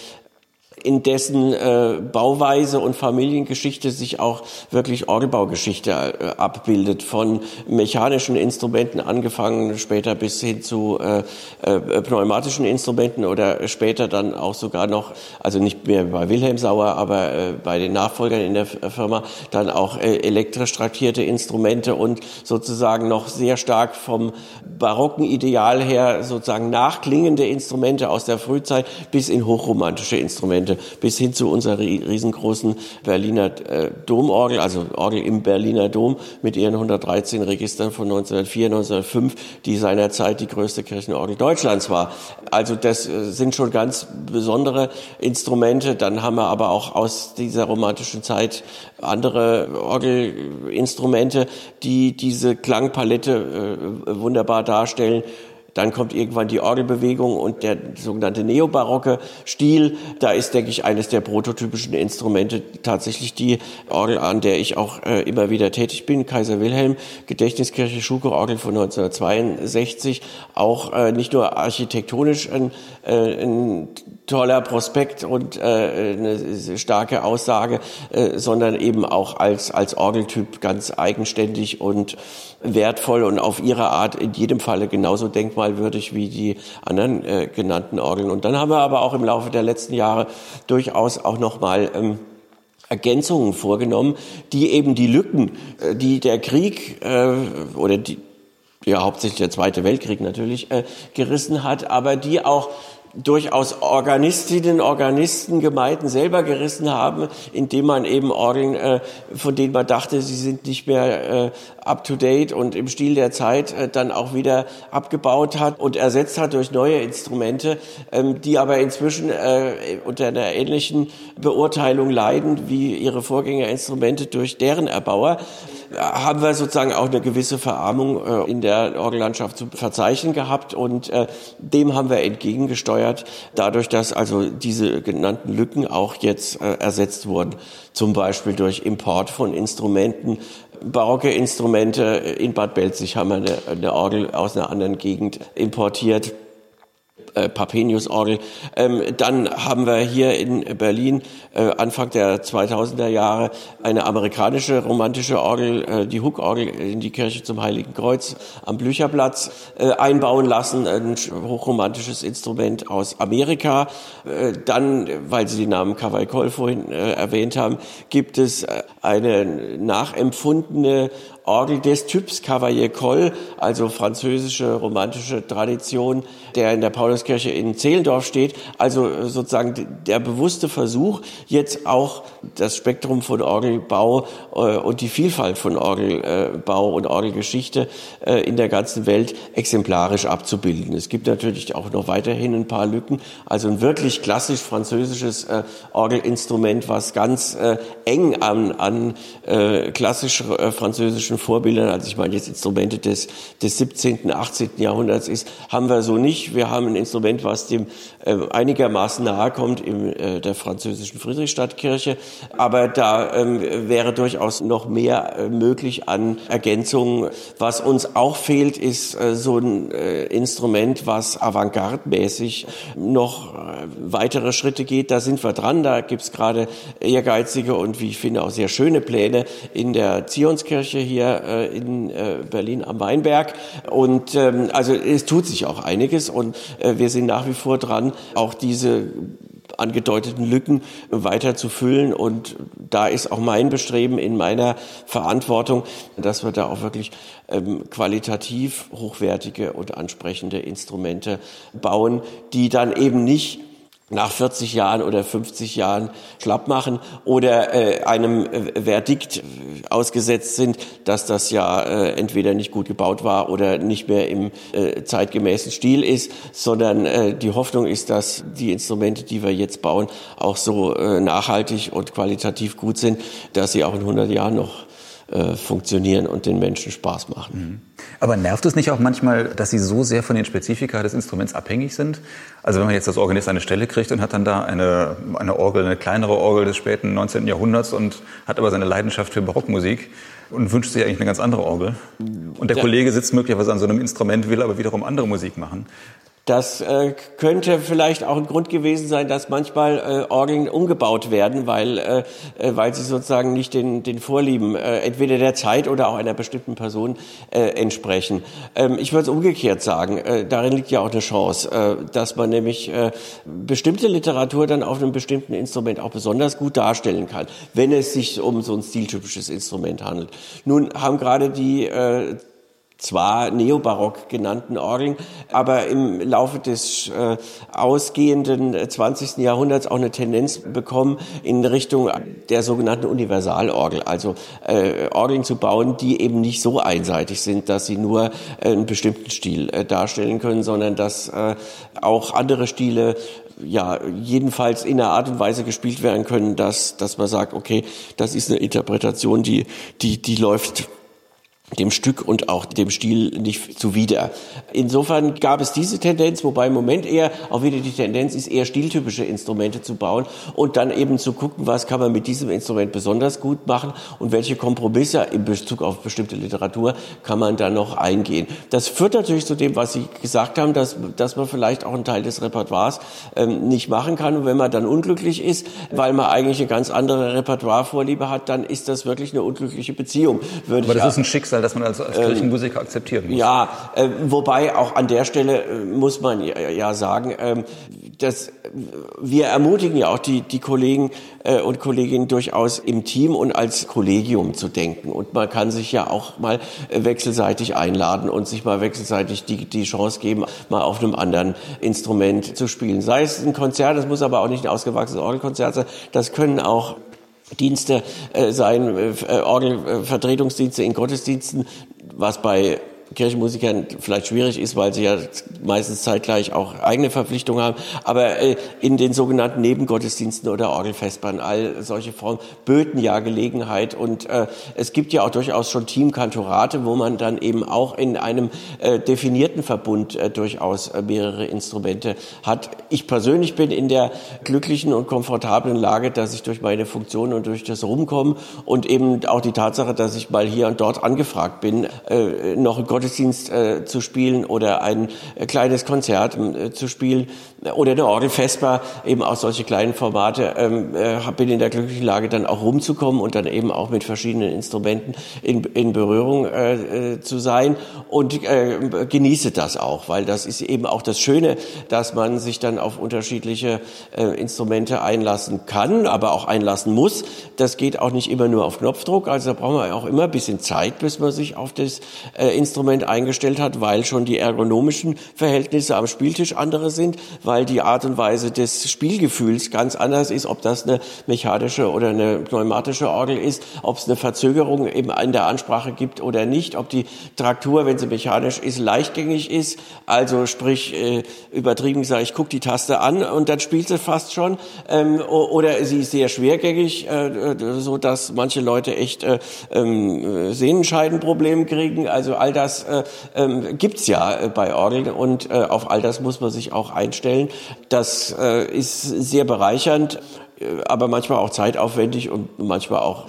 in dessen äh, Bauweise und Familiengeschichte sich auch wirklich Orgelbaugeschichte äh, abbildet, von mechanischen Instrumenten angefangen, später bis hin zu äh, äh, pneumatischen Instrumenten oder später dann auch sogar noch, also nicht mehr bei Wilhelm Sauer, aber äh, bei den Nachfolgern in der Firma, dann auch äh, elektrisch traktierte Instrumente und sozusagen noch sehr stark vom barocken Ideal her sozusagen nachklingende Instrumente aus der Frühzeit bis in hochromantische Instrumente Instrumente, bis hin zu unserer riesengroßen Berliner äh, Domorgel, also Orgel im Berliner Dom mit ihren 113 Registern von 1904, 1905, die seinerzeit die größte Kirchenorgel Deutschlands war. Also das äh, sind schon ganz besondere Instrumente. Dann haben wir aber auch aus dieser romantischen Zeit andere Orgelinstrumente, die diese Klangpalette äh, wunderbar darstellen. Dann kommt irgendwann die Orgelbewegung und der sogenannte neobarocke Stil. Da ist, denke ich, eines der prototypischen Instrumente tatsächlich die Orgel, an der ich auch äh, immer wieder tätig bin. Kaiser Wilhelm, Gedächtniskirche Schuko-Orgel von 1962. Auch äh, nicht nur architektonisch ein, äh, ein toller Prospekt und äh, eine starke Aussage, äh, sondern eben auch als, als Orgeltyp ganz eigenständig und wertvoll und auf ihre Art in jedem Falle genauso denkmalwürdig wie die anderen äh, genannten Orgeln. Und dann haben wir aber auch im Laufe der letzten Jahre durchaus auch nochmal ähm, Ergänzungen vorgenommen, die eben die Lücken, äh, die der Krieg äh, oder die ja hauptsächlich der Zweite Weltkrieg natürlich äh, gerissen hat, aber die auch durchaus Organistinnen, Organisten, Gemeinden selber gerissen haben, indem man eben Orgeln, äh, von denen man dachte, sie sind nicht mehr äh, up-to-date und im Stil der Zeit äh, dann auch wieder abgebaut hat und ersetzt hat durch neue Instrumente, ähm, die aber inzwischen äh, unter einer ähnlichen Beurteilung leiden wie ihre Vorgängerinstrumente durch deren Erbauer haben wir sozusagen auch eine gewisse Verarmung äh, in der Orgellandschaft zu verzeichnen gehabt und äh, dem haben wir entgegengesteuert, dadurch, dass also diese genannten Lücken auch jetzt äh, ersetzt wurden, zum Beispiel durch Import von Instrumenten, barocke Instrumente. In Bad Belzig haben wir eine, eine Orgel aus einer anderen Gegend importiert äh, Papenius-Orgel. Ähm, dann haben wir hier in Berlin äh, Anfang der 2000er Jahre eine amerikanische romantische Orgel, äh, die Hook-Orgel in die Kirche zum Heiligen Kreuz am Blücherplatz äh, einbauen lassen, ein hochromantisches Instrument aus Amerika. Äh, dann, weil Sie den Namen Cavaille vorhin äh, erwähnt haben, gibt es äh, eine nachempfundene Orgel des Typs Cavalier Coll, also französische romantische Tradition, der in der Pauluskirche in Zehlendorf steht. Also sozusagen der bewusste Versuch, jetzt auch das Spektrum von Orgelbau äh, und die Vielfalt von Orgelbau und Orgelgeschichte äh, in der ganzen Welt exemplarisch abzubilden. Es gibt natürlich auch noch weiterhin ein paar Lücken. Also ein wirklich klassisch französisches äh, Orgelinstrument, was ganz eng an, an klassisch französischen klassischen Vorbildern, also ich meine jetzt Instrumente des, des 17., 18. Jahrhunderts ist, haben wir so nicht. Wir haben ein Instrument, was dem äh, einigermaßen nahe kommt in äh, der französischen Friedrichstadtkirche. Aber da ähm, wäre durchaus noch mehr äh, möglich an Ergänzungen. Was uns auch fehlt, ist äh, so ein äh, Instrument, was avantgarde-mäßig noch äh, weitere Schritte geht. Da sind wir dran. Da gibt's gerade ehrgeizige und wie ich finde auch sehr schöne Pläne in der Zionskirche hier hier äh, in äh, Berlin am Weinberg. Und ähm, also es tut sich auch einiges und äh, wir sind nach wie vor dran, auch diese angedeuteten Lücken weiter zu füllen. Und da ist auch mein Bestreben in meiner Verantwortung, dass wir da auch wirklich ähm, qualitativ hochwertige und ansprechende Instrumente bauen, die dann eben nicht nach 40 Jahren oder 50 Jahren schlapp machen oder äh, einem äh, Verdikt äh, ausgesetzt sind, dass das ja äh, entweder nicht gut gebaut war oder nicht mehr im äh, zeitgemäßen Stil ist, sondern äh, die Hoffnung ist, dass die Instrumente, die wir jetzt bauen, auch so äh, nachhaltig und qualitativ gut sind, dass sie auch in 100 Jahren noch äh, funktionieren und den Menschen Spaß machen. Mhm. Aber nervt es nicht auch manchmal, dass Sie so sehr von den Spezifika des Instruments abhängig sind? Also wenn man jetzt als Organist eine Stelle kriegt und hat dann da eine, eine Orgel, eine kleinere Orgel des späten 19. Jahrhunderts und hat aber seine Leidenschaft für Barockmusik und wünscht sich eigentlich eine ganz andere Orgel. Und der ja. Kollege sitzt möglicherweise an so einem Instrument, will aber wiederum andere Musik machen. Das äh, könnte vielleicht auch ein Grund gewesen sein, dass manchmal äh, Orgeln umgebaut werden, weil, äh, äh, weil sie sozusagen nicht den, den Vorlieben äh, entweder der Zeit oder auch einer bestimmten Person äh, entsprechen. Ähm, ich würde es umgekehrt sagen, äh, darin liegt ja auch eine Chance, äh, dass man nämlich äh, bestimmte Literatur dann auf einem bestimmten Instrument auch besonders gut darstellen kann, wenn es sich um so ein stiltypisches Instrument handelt. Nun haben gerade die äh, zwar neobarock genannten Orgeln, aber im Laufe des äh, ausgehenden 20. Jahrhunderts auch eine Tendenz bekommen in Richtung der sogenannten Universalorgel, also äh, Orgeln zu bauen, die eben nicht so einseitig sind, dass sie nur äh, einen bestimmten Stil äh, darstellen können, sondern dass äh, auch andere Stile ja, jedenfalls in einer Art und Weise gespielt werden können, dass, dass man sagt, okay, das ist eine Interpretation, die, die, die läuft dem Stück und auch dem Stil nicht zuwider. Insofern gab es diese Tendenz, wobei im Moment eher auch wieder die Tendenz ist, eher stiltypische Instrumente zu bauen und dann eben zu gucken, was kann man mit diesem Instrument besonders gut machen und welche Kompromisse in Bezug auf bestimmte Literatur kann man da noch eingehen. Das führt natürlich zu dem, was Sie gesagt haben, dass, dass man vielleicht auch einen Teil des Repertoires ähm, nicht machen kann und wenn man dann unglücklich ist, weil man eigentlich eine ganz andere Repertoirevorliebe hat, dann ist das wirklich eine unglückliche Beziehung. Würde Aber das ist ein Schicksal das man als, als ähm, Kirchenmusiker akzeptieren muss. Ja, äh, wobei auch an der Stelle äh, muss man ja, ja sagen, äh, dass wir ermutigen ja auch die, die Kollegen äh, und Kolleginnen durchaus im Team und als Kollegium zu denken. Und man kann sich ja auch mal äh, wechselseitig einladen und sich mal wechselseitig die, die Chance geben, mal auf einem anderen Instrument zu spielen. Sei es ein Konzert, das muss aber auch nicht ein ausgewachsenes Orgelkonzert sein, das können auch Dienste äh, sein, äh, Orgelvertretungsdienste in Gottesdiensten, was bei Kirchenmusikern vielleicht schwierig ist, weil sie ja meistens zeitgleich auch eigene Verpflichtungen haben. Aber äh, in den sogenannten Nebengottesdiensten oder Orgelfestbahnen, all solche Formen böten ja Gelegenheit. Und äh, es gibt ja auch durchaus schon Teamkantorate, wo man dann eben auch in einem äh, definierten Verbund durchaus mehrere Instrumente hat. Ich persönlich bin in der glücklichen und komfortablen Lage, dass ich durch meine Funktion und durch das Rumkommen und eben auch die Tatsache, dass ich mal hier und dort angefragt bin, noch ein äh, zu spielen oder ein äh, kleines Konzert äh, zu spielen oder eine Orgelfestbar, eben auch solche kleinen Formate, ähm, äh, bin in der glücklichen Lage, dann auch rumzukommen und dann eben auch mit verschiedenen Instrumenten in, in Berührung äh, äh, zu sein und äh, genieße das auch, weil das ist eben auch das Schöne, dass man sich dann auf unterschiedliche äh, Instrumente einlassen kann, aber auch einlassen muss. Das geht auch nicht immer nur auf Knopfdruck, also da braucht man auch immer ein bisschen Zeit, bis man sich auf das äh, Instrument eingestellt hat, weil schon die ergonomischen Verhältnisse am Spieltisch andere sind, weil die Art und Weise des Spielgefühls ganz anders ist, ob das eine mechanische oder eine pneumatische Orgel ist, ob es eine Verzögerung eben in der Ansprache gibt oder nicht, ob die Traktur, wenn sie mechanisch ist, leichtgängig ist, also sprich äh, übertrieben gesagt, ich gucke die Taste an und dann spielt sie fast schon, ähm, oder sie ist sehr schwergängig, äh, so dass manche Leute echt äh, äh, Sehnenscheidenprobleme kriegen, also all das äh, ähm, gibt's ja äh, bei Orgeln und äh, auf all das muss man sich auch einstellen. Das äh, ist sehr bereichernd, äh, aber manchmal auch zeitaufwendig und manchmal auch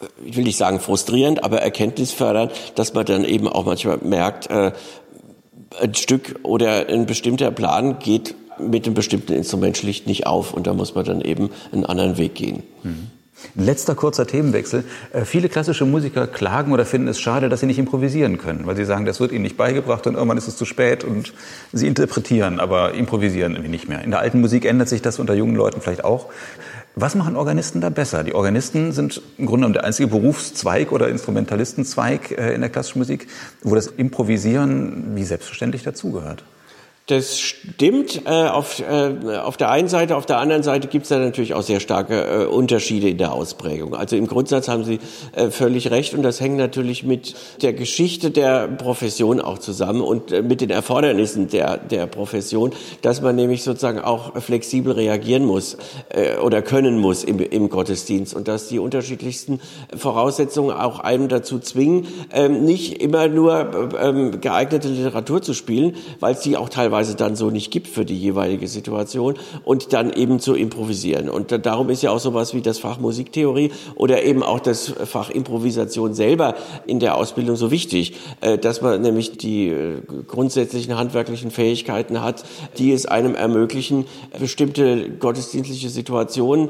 äh, ich will nicht sagen frustrierend, aber erkenntnisfördernd, dass man dann eben auch manchmal merkt, äh, ein Stück oder ein bestimmter Plan geht mit einem bestimmten Instrument schlicht nicht auf und da muss man dann eben einen anderen Weg gehen. Mhm. Letzter kurzer Themenwechsel. Äh, viele klassische Musiker klagen oder finden es schade, dass sie nicht improvisieren können, weil sie sagen, das wird ihnen nicht beigebracht und irgendwann ist es zu spät und sie interpretieren, aber improvisieren irgendwie nicht mehr. In der alten Musik ändert sich das unter jungen Leuten vielleicht auch. Was machen Organisten da besser? Die Organisten sind im Grunde genommen der einzige Berufszweig oder Instrumentalistenzweig äh, in der klassischen Musik, wo das Improvisieren wie selbstverständlich dazugehört. Das stimmt äh, auf, äh, auf der einen Seite, auf der anderen Seite gibt es da natürlich auch sehr starke äh, Unterschiede in der Ausprägung. Also im Grundsatz haben Sie äh, völlig recht und das hängt natürlich mit der Geschichte der Profession auch zusammen und äh, mit den Erfordernissen der, der Profession, dass man nämlich sozusagen auch flexibel reagieren muss äh, oder können muss im, im Gottesdienst und dass die unterschiedlichsten Voraussetzungen auch einem dazu zwingen, ähm, nicht immer nur ähm, geeignete Literatur zu spielen, weil sie auch teilweise teilweise dann so nicht gibt für die jeweilige Situation und dann eben zu improvisieren. Und darum ist ja auch sowas wie das Fach Musiktheorie oder eben auch das Fach Improvisation selber in der Ausbildung so wichtig, äh, dass man nämlich die äh, grundsätzlichen handwerklichen Fähigkeiten hat, die es einem ermöglichen, bestimmte gottesdienstliche Situationen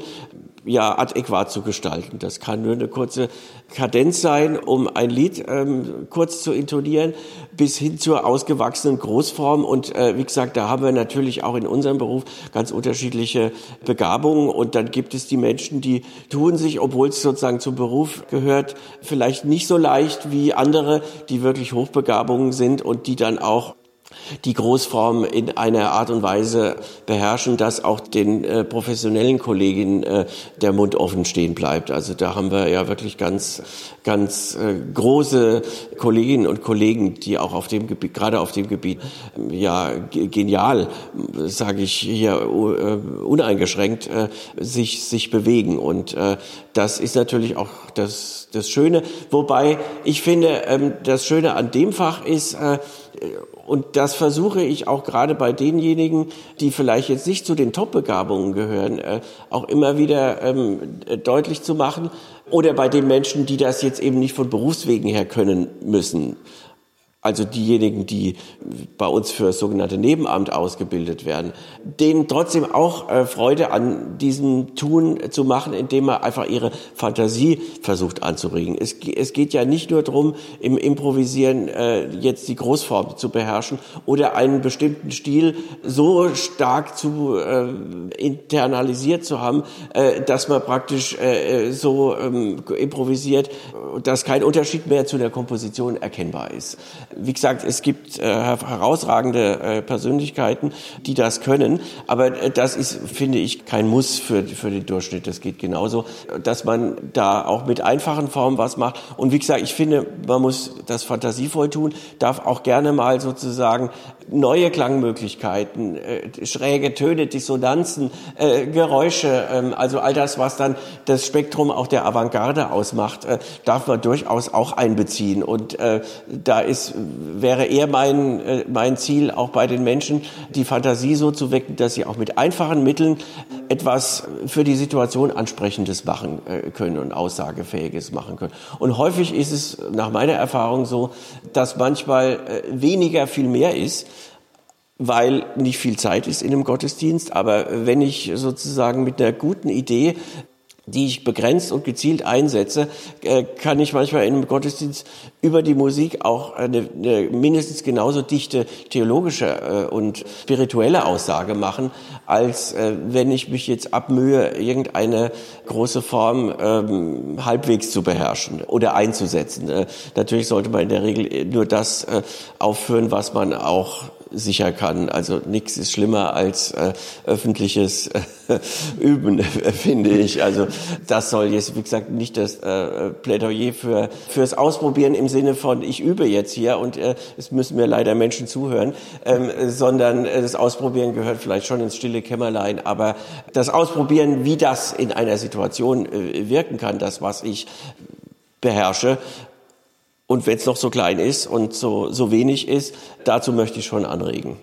ja adäquat zu gestalten. Das kann nur eine kurze Kadenz sein, um ein Lied ähm, kurz zu intonieren, bis hin zur ausgewachsenen Großform. Und äh, wie gesagt, da haben wir natürlich auch in unserem Beruf ganz unterschiedliche Begabungen. Und dann gibt es die Menschen, die tun sich, obwohl es sozusagen zum Beruf gehört, vielleicht nicht so leicht wie andere, die wirklich Hochbegabungen sind und die dann auch die Großform in einer Art und Weise beherrschen, dass auch den äh, professionellen Kolleginnen äh, der Mund offen stehen bleibt. Also da haben wir ja wirklich ganz, ganz äh, große Kolleginnen und Kollegen, die auch auf dem Gebiet, gerade auf dem Gebiet, ja genial, sage ich hier äh, uneingeschränkt, äh, sich sich bewegen. Und äh, das ist natürlich auch das das Schöne. Wobei ich finde, ähm, das Schöne an dem Fach ist und das versuche ich auch gerade bei denjenigen, die vielleicht jetzt nicht zu den Top-Begabungen gehören, äh, auch immer wieder ähm, deutlich zu machen. Oder bei den Menschen, die das jetzt eben nicht von Berufswegen her können müssen also diejenigen, die bei uns für das sogenannte Nebenamt ausgebildet werden, denen trotzdem auch äh, Freude an diesem Tun zu machen, indem man einfach ihre Fantasie versucht anzuregen. Es, es geht ja nicht nur darum, im Improvisieren äh, jetzt die Großform zu beherrschen oder einen bestimmten Stil so stark zu äh, internalisiert zu haben, äh, dass man praktisch äh, so ähm, improvisiert, dass kein Unterschied mehr zu der Komposition erkennbar ist. Wie gesagt, es gibt äh, herausragende äh, Persönlichkeiten, die das können, aber äh, das ist, finde ich, kein Muss für, für den Durchschnitt. Das geht genauso, dass man da auch mit einfachen Formen was macht. Und wie gesagt, ich finde, man muss das fantasievoll tun, darf auch gerne mal sozusagen neue Klangmöglichkeiten, äh, schräge Töne, Dissonanzen, äh, Geräusche, ähm, also all das, was dann das Spektrum auch der Avantgarde ausmacht, äh, darf man durchaus auch einbeziehen. Und äh, da ist, wäre eher mein, äh, mein Ziel, auch bei den Menschen, die Fantasie so zu wecken, dass sie auch mit einfachen Mitteln etwas für die Situation Ansprechendes machen äh, können und Aussagefähiges machen können. Und häufig ist es nach meiner Erfahrung so, dass manchmal äh, weniger viel mehr ist, weil nicht viel Zeit ist in einem Gottesdienst. Aber wenn ich sozusagen mit einer guten Idee die ich begrenzt und gezielt einsetze, äh, kann ich manchmal in einem Gottesdienst über die Musik auch eine, eine mindestens genauso dichte theologische äh, und spirituelle Aussage machen, als äh, wenn ich mich jetzt abmühe, irgendeine große Form ähm, halbwegs zu beherrschen oder einzusetzen. Natürlich sollte man in der Regel nur das aufführen, was man auch sicher kann. Also nichts ist schlimmer als äh, öffentliches äh, [laughs] Üben, [laughs] finde ich. Also das soll jetzt, wie gesagt, nicht das äh, Plädoyer für fürs Ausprobieren im Sinne von ich übe jetzt hier und äh, es müssen mir leider Menschen zuhören, ähm, sondern äh, das Ausprobieren gehört vielleicht schon ins stille Kämmerlein. Aber das Ausprobieren, wie das in einer Situation äh, wirken kann, das was ich beherrsche, und wenn es noch so klein ist und so, so wenig ist, dazu möchte ich schon anregen.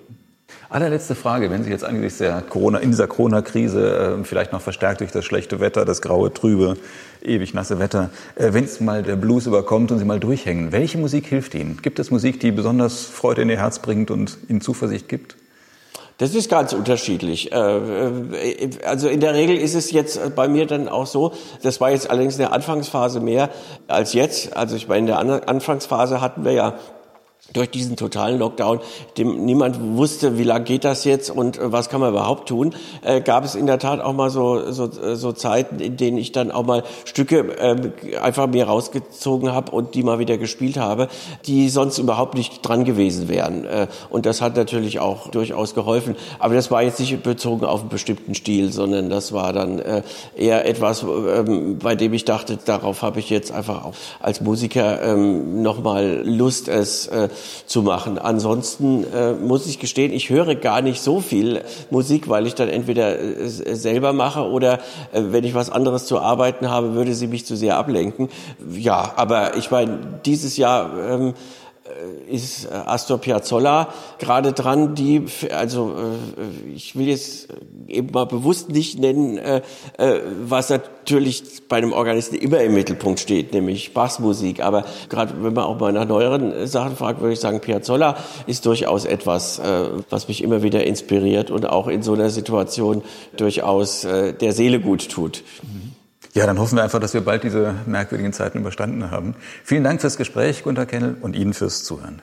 Allerletzte Frage, wenn Sie jetzt angesichts der Corona, in dieser Corona-Krise, äh, vielleicht noch verstärkt durch das schlechte Wetter, das graue, trübe, ewig nasse Wetter, äh, wenn es mal der Blues überkommt und Sie mal durchhängen, welche Musik hilft Ihnen? Gibt es Musik, die besonders Freude in Ihr Herz bringt und Ihnen Zuversicht gibt? Das ist ganz unterschiedlich. Äh, äh, also in der Regel ist es jetzt bei mir dann auch so, das war jetzt allerdings in der Anfangsphase mehr als jetzt. Also ich meine, in der Anfangsphase hatten wir ja durch diesen totalen Lockdown, dem niemand wusste, wie lang geht das jetzt und äh, was kann man überhaupt tun, äh, gab es in der Tat auch mal so, so, so Zeiten, in denen ich dann auch mal Stücke äh, einfach mir rausgezogen habe und die mal wieder gespielt habe, die sonst überhaupt nicht dran gewesen wären. Äh, und das hat natürlich auch durchaus geholfen. Aber das war jetzt nicht bezogen auf einen bestimmten Stil, sondern das war dann äh, eher etwas, ähm, bei dem ich dachte, darauf habe ich jetzt einfach auch als Musiker ähm, nochmal Lust, es äh, zu machen. Ansonsten äh, muss ich gestehen, ich höre gar nicht so viel Musik, weil ich dann entweder äh, selber mache oder äh, wenn ich was anderes zu arbeiten habe, würde sie mich zu sehr ablenken. Ja, aber ich meine, dieses Jahr ähm, äh, ist äh, Astor Piazzolla gerade dran, die, also äh, ich will jetzt eben mal bewusst nicht nennen, was natürlich bei einem Organisten immer im Mittelpunkt steht, nämlich Bassmusik. Aber gerade wenn man auch mal nach neueren Sachen fragt, würde ich sagen, Piazzolla ist durchaus etwas, was mich immer wieder inspiriert und auch in so einer Situation durchaus der Seele gut tut. Mhm. Ja, dann hoffen wir einfach, dass wir bald diese merkwürdigen Zeiten überstanden haben. Vielen Dank fürs Gespräch, Gunter Kennel, und Ihnen fürs Zuhören.